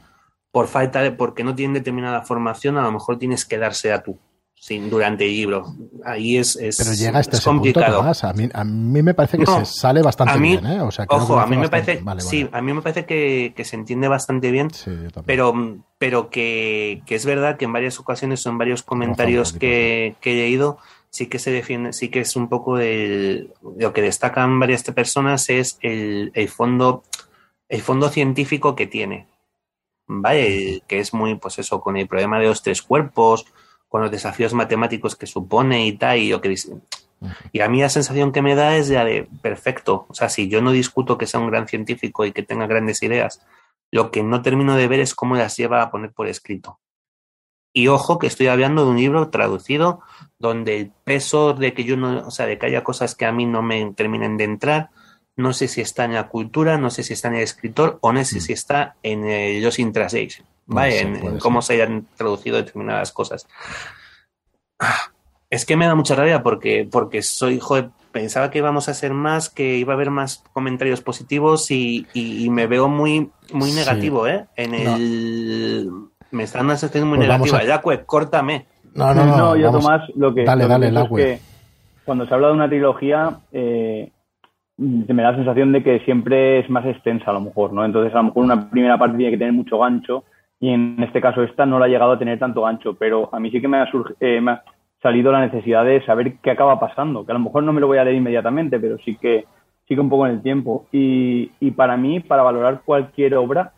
por falta de, porque no tienen determinada formación, a lo mejor tienes que darse a tú sin, durante el libro. Ahí es, es, Pero llega hasta es ese complicado. Punto, a, mí, a mí me parece que no, se sale bastante mí, bien, ¿eh? O sea, ojo, a mí me parece, vale, sí, vale. a mí me parece que, que, se entiende bastante bien, sí, pero, pero que, que, es verdad que en varias ocasiones o en varios comentarios que, que, he leído sí que se defiende, sí que es un poco el, lo que destacan varias personas es el, el fondo, el fondo científico que tiene. ¿vale? Que es muy, pues eso, con el problema de los tres cuerpos, con los desafíos matemáticos que supone y tal, y lo que dice. Y a mí la sensación que me da es ya de perfecto. O sea, si yo no discuto que sea un gran científico y que tenga grandes ideas, lo que no termino de ver es cómo las lleva a poner por escrito. Y ojo que estoy hablando de un libro traducido donde el peso de que yo no, o sea, de que haya cosas que a mí no me terminen de entrar, no sé si está en la cultura, no sé si está en el escritor o no sé si está en el Los in ¿vale? en, en cómo se hayan traducido determinadas cosas. Es que me da mucha rabia porque, porque soy, joder, pensaba que íbamos a hacer más, que iba a haber más comentarios positivos y, y, y me veo muy, muy negativo, sí. ¿eh? En el... No. Me está dando una sensación muy pues negativa. A... Ya, pues, córtame. No, no, no. no yo, Tomás, lo que... Dale, lo dale, que la es que cuando se habla de una trilogía, eh, me da la sensación de que siempre es más extensa a lo mejor, ¿no? Entonces a lo mejor una primera parte tiene que tener mucho gancho y en este caso esta no la ha llegado a tener tanto gancho, pero a mí sí que me ha, eh, me ha, salido la necesidad de saber qué acaba pasando, que a lo mejor no me lo voy a leer inmediatamente, pero sí que, sí un poco en el tiempo. Y, y para mí, para valorar cualquier obra,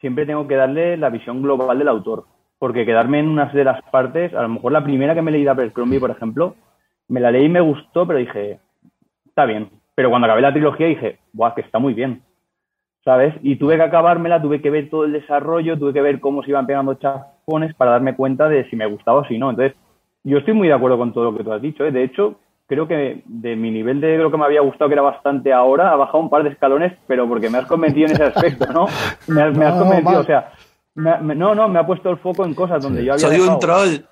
siempre tengo que darle la visión global del autor, porque quedarme en unas de las partes, a lo mejor la primera que me leí de Abercrombie, por ejemplo, me la leí y me gustó, pero dije, está bien, pero cuando acabé la trilogía dije, ¡buah, que está muy bien! ¿Sabes? Y tuve que acabármela, tuve que ver todo el desarrollo, tuve que ver cómo se iban pegando chafones para darme cuenta de si me gustaba o si no. Entonces, yo estoy muy de acuerdo con todo lo que tú has dicho. ¿eh? De hecho, creo que de mi nivel de lo que me había gustado, que era bastante ahora, ha bajado un par de escalones, pero porque me has convencido en ese aspecto, ¿no? Me, has, me has convencido, o sea, me, me, no, no, me ha puesto el foco en cosas donde sí. yo había. Soy dejado. un troll.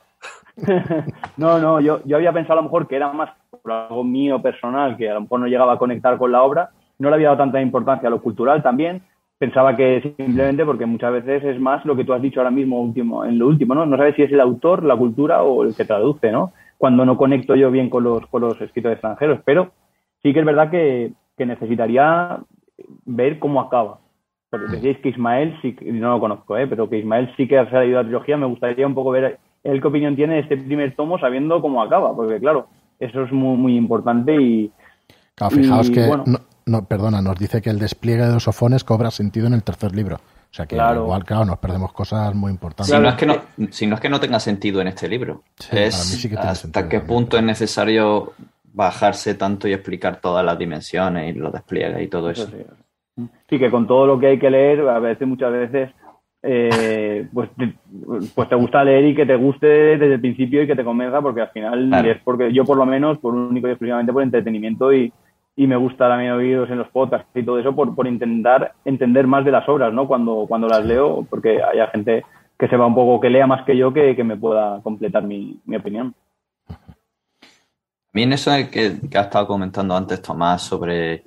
no, no, yo, yo había pensado a lo mejor que era más por algo mío personal, que a lo mejor no llegaba a conectar con la obra, no le había dado tanta importancia a lo cultural también. Pensaba que simplemente porque muchas veces es más lo que tú has dicho ahora mismo último, en lo último, ¿no? No sabes si es el autor, la cultura o el que traduce, ¿no? Cuando no conecto yo bien con los, con los escritores extranjeros. Pero sí que es verdad que, que necesitaría ver cómo acaba. Porque decíais que Ismael, sí, no lo conozco, ¿eh? pero que Ismael sí que ha salido a la trilogía. Me gustaría un poco ver él qué opinión tiene de este primer tomo sabiendo cómo acaba, porque claro, eso es muy, muy importante y... Claro, fijaos y, que, bueno, no, no, perdona, nos dice que el despliegue de los sofones cobra sentido en el tercer libro. O sea que Claro. igual, claro, nos perdemos cosas muy importantes. Si, no es que no, si no es que no tenga sentido en este libro, Sí, para mí es sí que tiene hasta sentido qué también. punto es necesario bajarse tanto y explicar todas las dimensiones y los despliegues y todo eso. Sí, que con todo lo que hay que leer, a veces, muchas veces, eh, pues, te, pues te gusta leer y que te guste desde el principio y que te convenza, porque al final Claro. es porque yo por lo menos, por único y exclusivamente por entretenimiento y, y me gusta también oídos en los podcasts y todo eso por, por intentar entender más de las obras, ¿no? Cuando, cuando las leo, porque haya gente que sepa un poco, que lea más que yo, que, que me pueda completar mi, mi opinión. A mí en eso que, que ha estado comentando antes Tomás sobre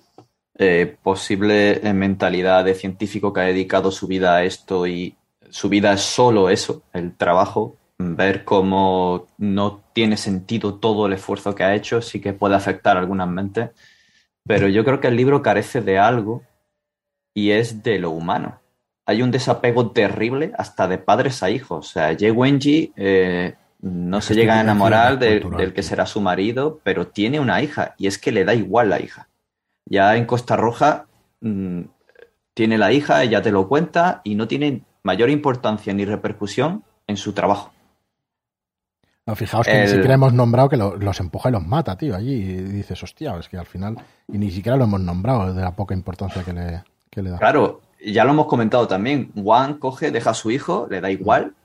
eh, posible mentalidad de científico que ha dedicado su vida a esto y su vida es solo eso, el trabajo, ver cómo no tiene sentido todo el esfuerzo que ha hecho, sí que puede afectar a algunas mentes. Pero yo creo que el libro carece de algo y es de lo humano. Hay un desapego terrible hasta de padres a hijos. O sea, Jay Wenji eh, no se llega a enamorar del que será su marido, pero tiene una hija y es que le da igual la hija. Ya en Costa Roja mm, tiene la hija, ella te lo cuenta y no tiene mayor importancia ni repercusión en su trabajo. No, fijaos que ni siquiera hemos nombrado que los empuja y los mata, tío, allí. Y dices, hostia, es que al final. Y ni siquiera lo hemos nombrado de la poca importancia que le, le da. Claro, ya lo hemos comentado también. Juan coge, deja a su hijo, le da igual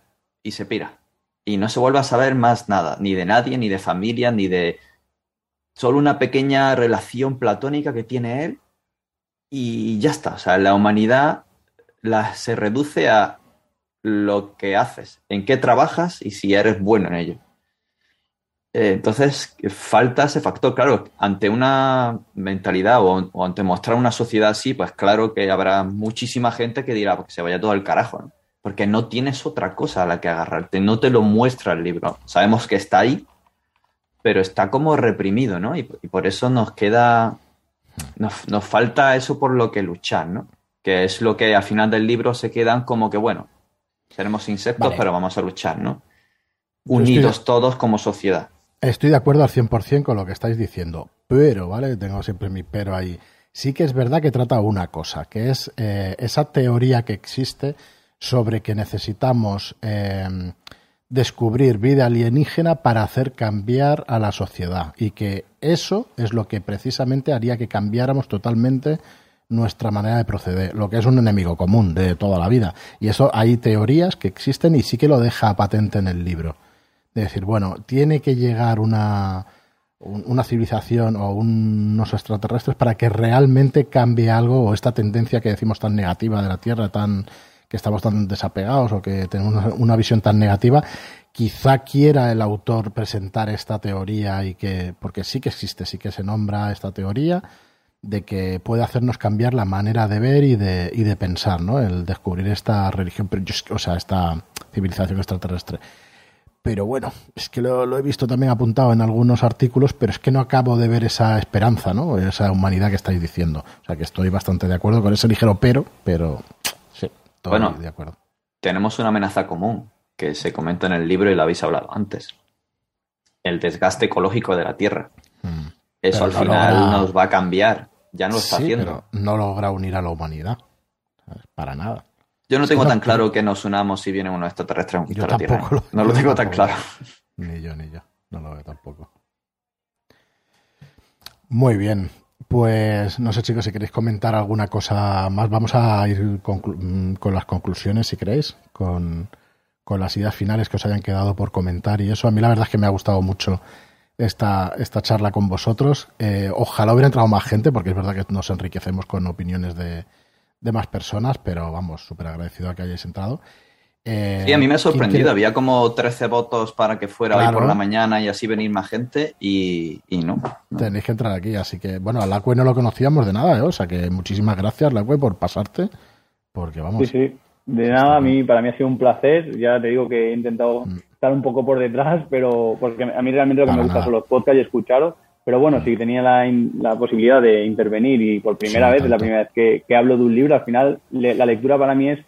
y se pira. Y no se vuelve a saber más nada, ni de nadie, ni de familia, ni de. Solo una pequeña relación platónica que tiene él y ya está. O sea, la humanidad la, se reduce a lo que haces, en qué trabajas y si eres bueno en ello. Eh, entonces, falta ese factor, claro, ante una mentalidad o, ante mostrar una sociedad así, pues claro que habrá muchísima gente que dirá que se vaya todo al carajo, porque no tienes otra cosa a la que agarrarte, no te lo muestra el libro. Sabemos que está ahí, pero está como reprimido, ¿no? Y, por eso nos queda, nos, nos, falta eso por lo que luchar, ¿no? Que es lo que al final del libro se quedan como que, bueno, seremos insectos, pero vamos a luchar, ¿no? Unidos todos como sociedad. Estoy de acuerdo al 100% con lo que estáis diciendo, pero, ¿vale? Tengo siempre mi pero ahí. Sí que es verdad que trata una cosa, que es eh, esa teoría que existe sobre que necesitamos em, descubrir vida alienígena para hacer cambiar a la sociedad y que eso es lo que precisamente haría que cambiáramos totalmente nuestra manera de proceder, lo que es un enemigo común de toda la vida. Y eso hay teorías que existen y sí que lo deja patente en el libro de decir, bueno, tiene que llegar una, una civilización o unos extraterrestres para que realmente cambie algo o esta tendencia que decimos tan negativa de la Tierra, tan que estamos tan desapegados o que tenemos una, visión tan negativa, quizá quiera el autor presentar esta teoría y que, porque sí que existe, sí que se nombra esta teoría, de que puede hacernos cambiar la manera de ver y de, y de pensar, ¿no? El descubrir esta religión, o sea, esta civilización extraterrestre. Pero bueno, es que lo, he visto también apuntado en algunos artículos, pero es que no acabo de ver esa esperanza, ¿no? Esa humanidad que estáis diciendo. O sea que estoy bastante de acuerdo con ese ligero pero, pero sí, estoy bueno, de acuerdo. Tenemos una amenaza común que se comenta en el libro y lo habéis hablado antes. El desgaste ecológico de la Tierra. Mm. Eso al final nos va a cambiar. Ya no lo está haciendo. Pero no logra unir a la humanidad. Para nada. Yo no tengo tan claro que nos unamos si vienen unos extraterrestres a la Tierra. no lo tengo tan claro. Ni yo, ni yo. No lo veo tampoco. Muy bien. Pues no sé, chicos, si queréis comentar alguna cosa más. Vamos a ir con, las conclusiones, si queréis, con, las ideas finales que os hayan quedado por comentar y eso. A mí la verdad es que me ha gustado mucho esta, esta charla con vosotros. Eh, ojalá hubiera entrado más gente, porque es verdad que nos enriquecemos con opiniones de, de más personas, pero vamos, súper agradecido a que hayáis entrado. Eh, sí, a mí me ha sorprendido. Había como 13 votos para que fuera hoy por la mañana y así venir más gente y, no, Tenéis que entrar aquí, así que, bueno, a Lacue no lo conocíamos de nada, ¿eh? o sea que muchísimas gracias, Lacue, por pasarte, porque vamos. Sí, sí, de nada, a mí, para mí ha sido un placer. Ya te digo que he intentado mm. estar un poco por detrás, pero porque a mí realmente lo que me gusta son los podcasts y escucharos pero bueno, si tenía la, posibilidad de intervenir y por primera vez, es la primera vez que, hablo de un libro, al final la lectura para mí es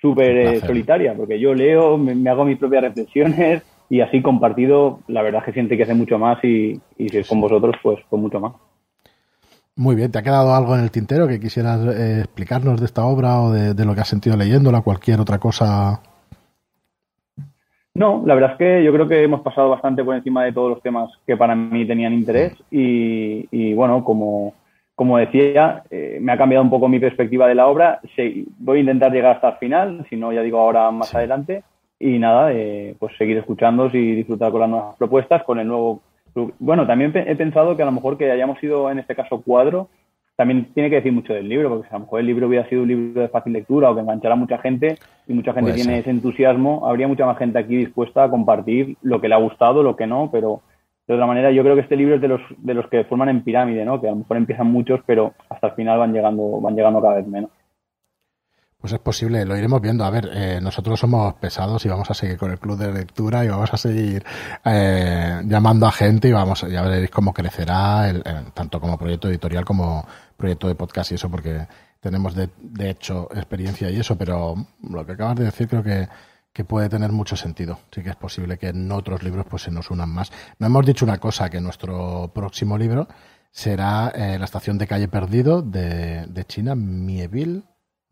súper eh, solitaria, porque yo leo, me, hago mis propias reflexiones y así compartido, la verdad es que siente que hace mucho más y, si es con vosotros, pues con mucho más. Muy bien, ¿te ha quedado algo en el tintero que quisieras eh, explicarnos de esta obra o de, de, lo que has sentido leyéndola, cualquier otra cosa no, la verdad es que yo creo que hemos pasado bastante por encima de todos los temas que para mí tenían interés y, bueno, como, como decía, eh, me ha cambiado un poco mi perspectiva de la obra. voy a intentar llegar hasta el final, si no, ya digo ahora más adelante. Y nada, eh, pues seguir escuchándos y disfrutar con las nuevas propuestas, con el nuevo... Bueno, también he pensado que a lo mejor que hayamos sido en este caso cuadro, también tiene que decir mucho del libro, porque a lo mejor el libro hubiera sido un libro de fácil lectura o que enganchara a mucha gente y mucha gente tiene ese entusiasmo, habría mucha más gente aquí dispuesta a compartir lo que le ha gustado, lo que no, pero de otra manera yo creo que este libro es de los, de los que forman en pirámide, ¿no? que a lo mejor empiezan muchos, pero hasta el final van llegando, van llegando cada vez menos. Pues es posible, lo iremos viendo. A ver, eh, nosotros somos pesados y vamos a seguir con el club de lectura y vamos a seguir eh, llamando a gente y vamos, ya veréis cómo crecerá, tanto como proyecto editorial como proyecto de podcast y eso, porque tenemos de, de hecho experiencia y eso, pero lo que acabas de decir creo que, que puede tener mucho sentido. Sí que es posible que en otros libros pues se nos unan más. No hemos dicho una cosa, que nuestro próximo libro será eh, La estación de calle perdido de, de China, Mieville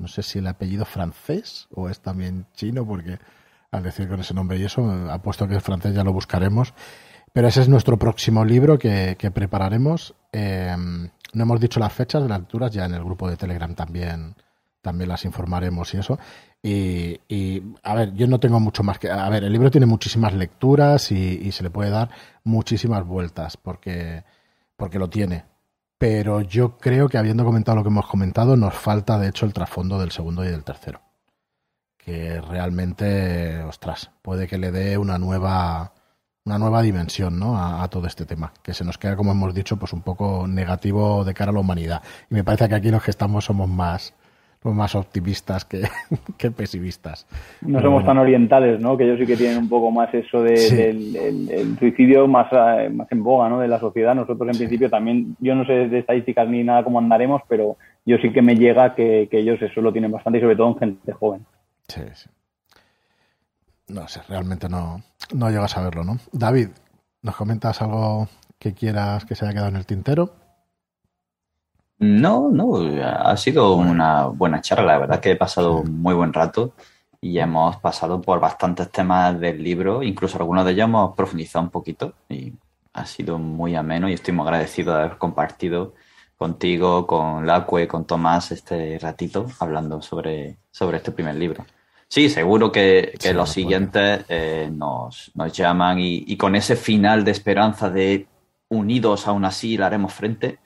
no sé si el apellido francés o es también chino, porque al decir con ese nombre y eso, apuesto que es francés, ya lo buscaremos. Pero ese es nuestro próximo libro que, prepararemos. Eh, no hemos dicho las fechas de las lecturas, ya en el grupo de Telegram también, también las informaremos y eso. Y, a ver, yo no tengo mucho más que. A ver, el libro tiene muchísimas lecturas y, y se le puede dar muchísimas vueltas porque, porque lo tiene pero yo creo que habiendo comentado lo que hemos comentado, nos falta de hecho el trasfondo del segundo y del tercero. Que realmente, ostras, puede que le dé una nueva, una nueva dimensión ¿no? a, todo este tema, que se nos queda, como hemos dicho, pues un poco negativo de cara a la humanidad. Y me parece que aquí los que estamos somos más, más optimistas que, que pesimistas. No somos tan orientales, ¿no? Que ellos sí que tienen un poco más eso de, del suicidio más, eh, más en boga, ¿no? De la sociedad. Nosotros en principio también, yo no sé de estadísticas ni nada cómo andaremos, pero yo sí que me llega que, ellos eso lo tienen bastante y sobre todo en gente joven. Sí, sí. No sé, realmente no, no llegas a verlo, ¿no? David, ¿nos comentas algo que quieras que se haya quedado en el tintero? No, no, ha sido una buena charla, la verdad que he pasado un muy buen rato y hemos pasado por bastantes temas del libro, incluso algunos de ellos hemos profundizado un poquito y ha sido muy ameno y estoy muy agradecido de haber compartido contigo, con Lacue, con Tomás este ratito hablando sobre, sobre este primer libro. Sí, seguro que, los siguientes eh, nos, nos, llaman y, y, con ese final de esperanza de unidos aún así le haremos frente,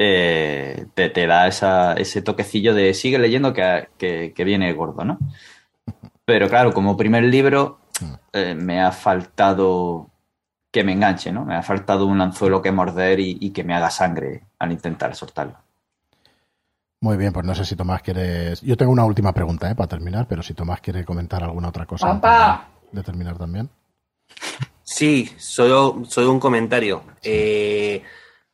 eh, te, da ese toquecillo de sigue leyendo que, viene gordo, ¿no? Pero claro, como primer libro eh, me ha faltado que me enganche, ¿no? Me ha faltado un anzuelo que morder y, que me haga sangre al intentar soltarlo. Muy bien, pues no sé si Tomás quieres. Yo tengo una última pregunta ¿eh? para terminar, pero si Tomás quiere comentar alguna otra cosa de, terminar también. Sí, solo, solo un comentario. Eh,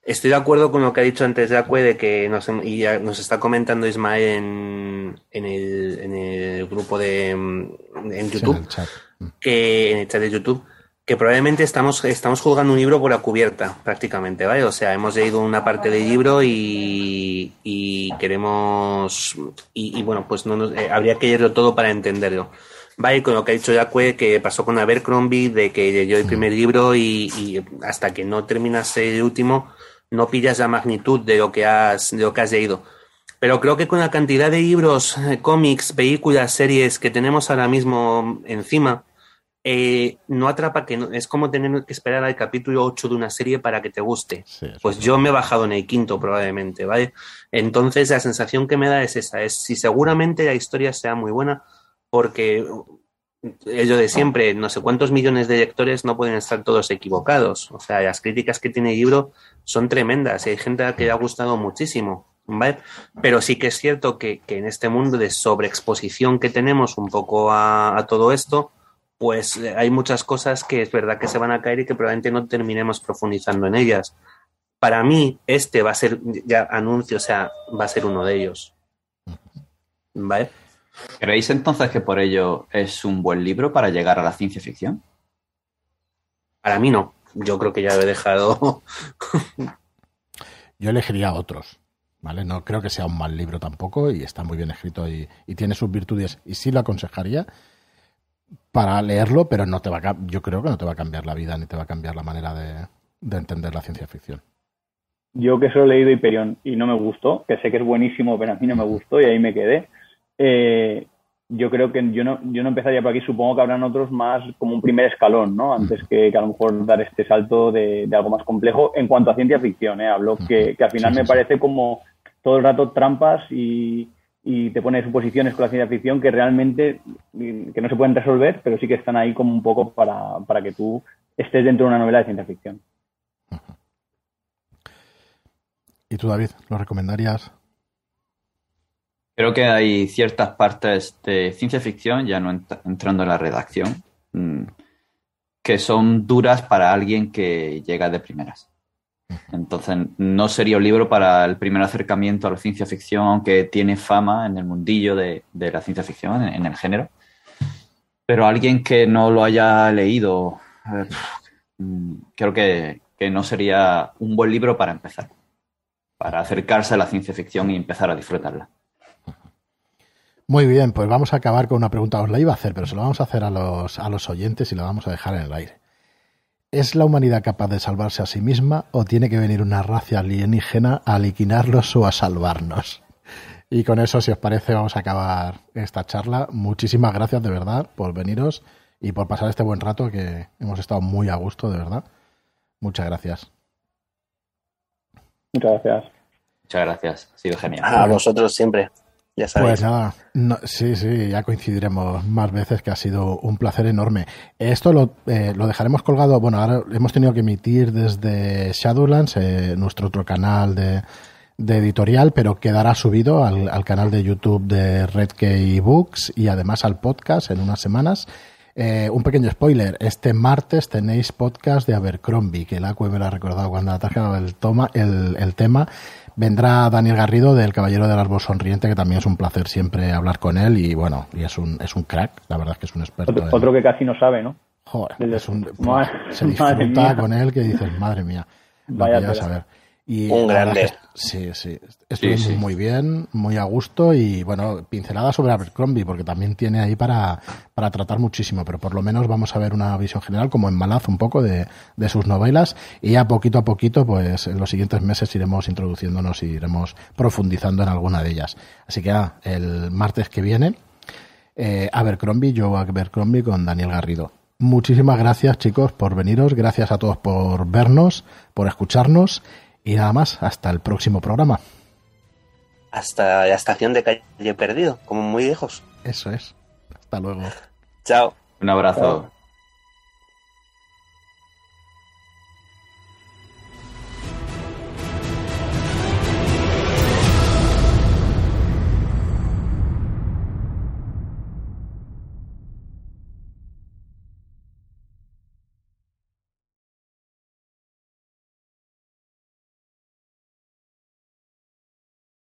Estoy de acuerdo con lo que ha dicho antes Jacque de que nos, y ya nos está comentando Ismael en, en, el, en el grupo de en YouTube, mm. que en el chat de YouTube, que probablemente estamos, estamos juzgando un libro por la cubierta, prácticamente, ¿vale? O sea, hemos leído una parte del libro y, y queremos, y, bueno, pues no eh, habría que leerlo todo para entenderlo. Vale, con lo que ha dicho Jacque, que pasó con Abercrombie, de que leyó el mm. primer libro y, y hasta que no terminase el último, no pillas la magnitud de lo que has, de lo que has leído. Pero creo que con la cantidad de libros, eh, cómics, películas, series que tenemos ahora mismo encima, eh, no atrapa que es como tener que esperar al capítulo 8 de una serie para que te guste. pues yo me he bajado en el quinto probablemente, ¿vale? Entonces la sensación que me da es esa, es si seguramente la historia sea muy buena, porque ello de siempre, no sé cuántos millones de lectores no pueden estar todos equivocados. O sea, las críticas que tiene el libro son tremendas hay gente a que le ha gustado muchísimo. ¿vale? Pero sí que es cierto que, en este mundo de sobreexposición que tenemos un poco a, todo esto, pues eh, hay muchas cosas que es verdad que se van a caer y que probablemente no terminemos profundizando en ellas. Para mí, este va a ser, ya anuncio, o sea, va a ser uno de ellos. ¿Vale? ¿Creéis entonces que por ello es un buen libro para llegar a la ciencia ficción? Para mí no. Yo creo que ya lo he dejado. Yo elegiría otros. ¿Vale? No creo que sea un mal libro tampoco y está muy bien escrito y, tiene sus virtudes y sí lo aconsejaría para leerlo, pero no te va a, yo creo que no te va a cambiar la vida ni te va a cambiar la manera de, de entender la ciencia ficción. Yo que solo he leído Hyperion y no me gustó, que sé que es buenísimo, pero a mí no me gustó y ahí me quedé. Eh, yo creo que yo no, yo no empezaría por aquí, supongo que habrán otros más como un primer escalón, ¿no? Antes que, a lo mejor dar este salto de, algo más complejo en cuanto a ciencia ficción, ¿eh? Hablo que, al final me parece como todo el rato trampas y, te pone suposiciones con la ciencia ficción que realmente que no se pueden resolver, pero sí que están ahí como un poco para, para que tú estés dentro de una novela de ciencia ficción. ¿Y tú, David, lo recomendarías? Creo que hay ciertas partes de ciencia ficción, ya no entrando en la redacción, mm, que son duras para alguien que llega de primeras. Entonces, no sería un libro para el primer acercamiento a la ciencia ficción, aunque tiene fama en el mundillo de, la ciencia ficción, en, el género. Pero alguien que no lo haya leído, eh, mm, creo que, que no sería un buen libro para empezar, para acercarse a la ciencia ficción y empezar a disfrutarla. Muy bien, pues vamos a acabar con una pregunta. Os la iba a hacer, pero se la vamos a hacer a los, a los oyentes y la vamos a dejar en el aire. ¿Es la humanidad capaz de salvarse a sí misma o tiene que venir una raza alienígena a liquinarlos o a salvarnos? Y con eso, si os parece, vamos a acabar esta charla. Muchísimas gracias de verdad por veniros y por pasar este buen rato que hemos estado muy a gusto, de verdad. Muchas gracias. Muchas gracias. Muchas gracias. Ha sido genial. A vosotros siempre. Ya Pues nada, sí, sí, ya coincidiremos más veces que ha sido un placer enorme. Esto lo, eh, lo dejaremos colgado, bueno, ahora hemos tenido que emitir desde Shadowlands, eh, nuestro otro canal de, de, editorial, pero quedará subido al, al canal de YouTube de Red Key Books y además al podcast en unas semanas. Eh, un pequeño spoiler, este martes tenéis podcast de Abercrombie, que el Acue me lo ha recordado cuando ha atajado el, toma, el, el tema vendrá Daniel Garrido del Caballero del Árbol Sonriente, que también es un placer siempre hablar con él y bueno, y es un, es un crack, la verdad es que es un experto. Otro, que casi no sabe, ¿no? Joder, es un, se disfruta con él que dices, madre mía, Vaya saber. Y un grande. sí, sí. Estuvimos muy bien, muy a gusto y bueno, pincelada sobre Abercrombie porque también tiene ahí para, para tratar muchísimo, pero por lo menos vamos a ver una visión general como en Malaz un poco de, de sus novelas y ya poquito a poquito pues en los siguientes meses iremos introduciéndonos y iremos profundizando en alguna de ellas. Así que ah, el martes que viene eh, Abercrombie, yo Abercrombie con Daniel Garrido. Muchísimas gracias chicos por veniros, gracias a todos por vernos, por escucharnos y nada más, hasta el próximo programa. Hasta la estación de calle perdido, como muy lejos. Eso es. Hasta luego. Chao. Un abrazo.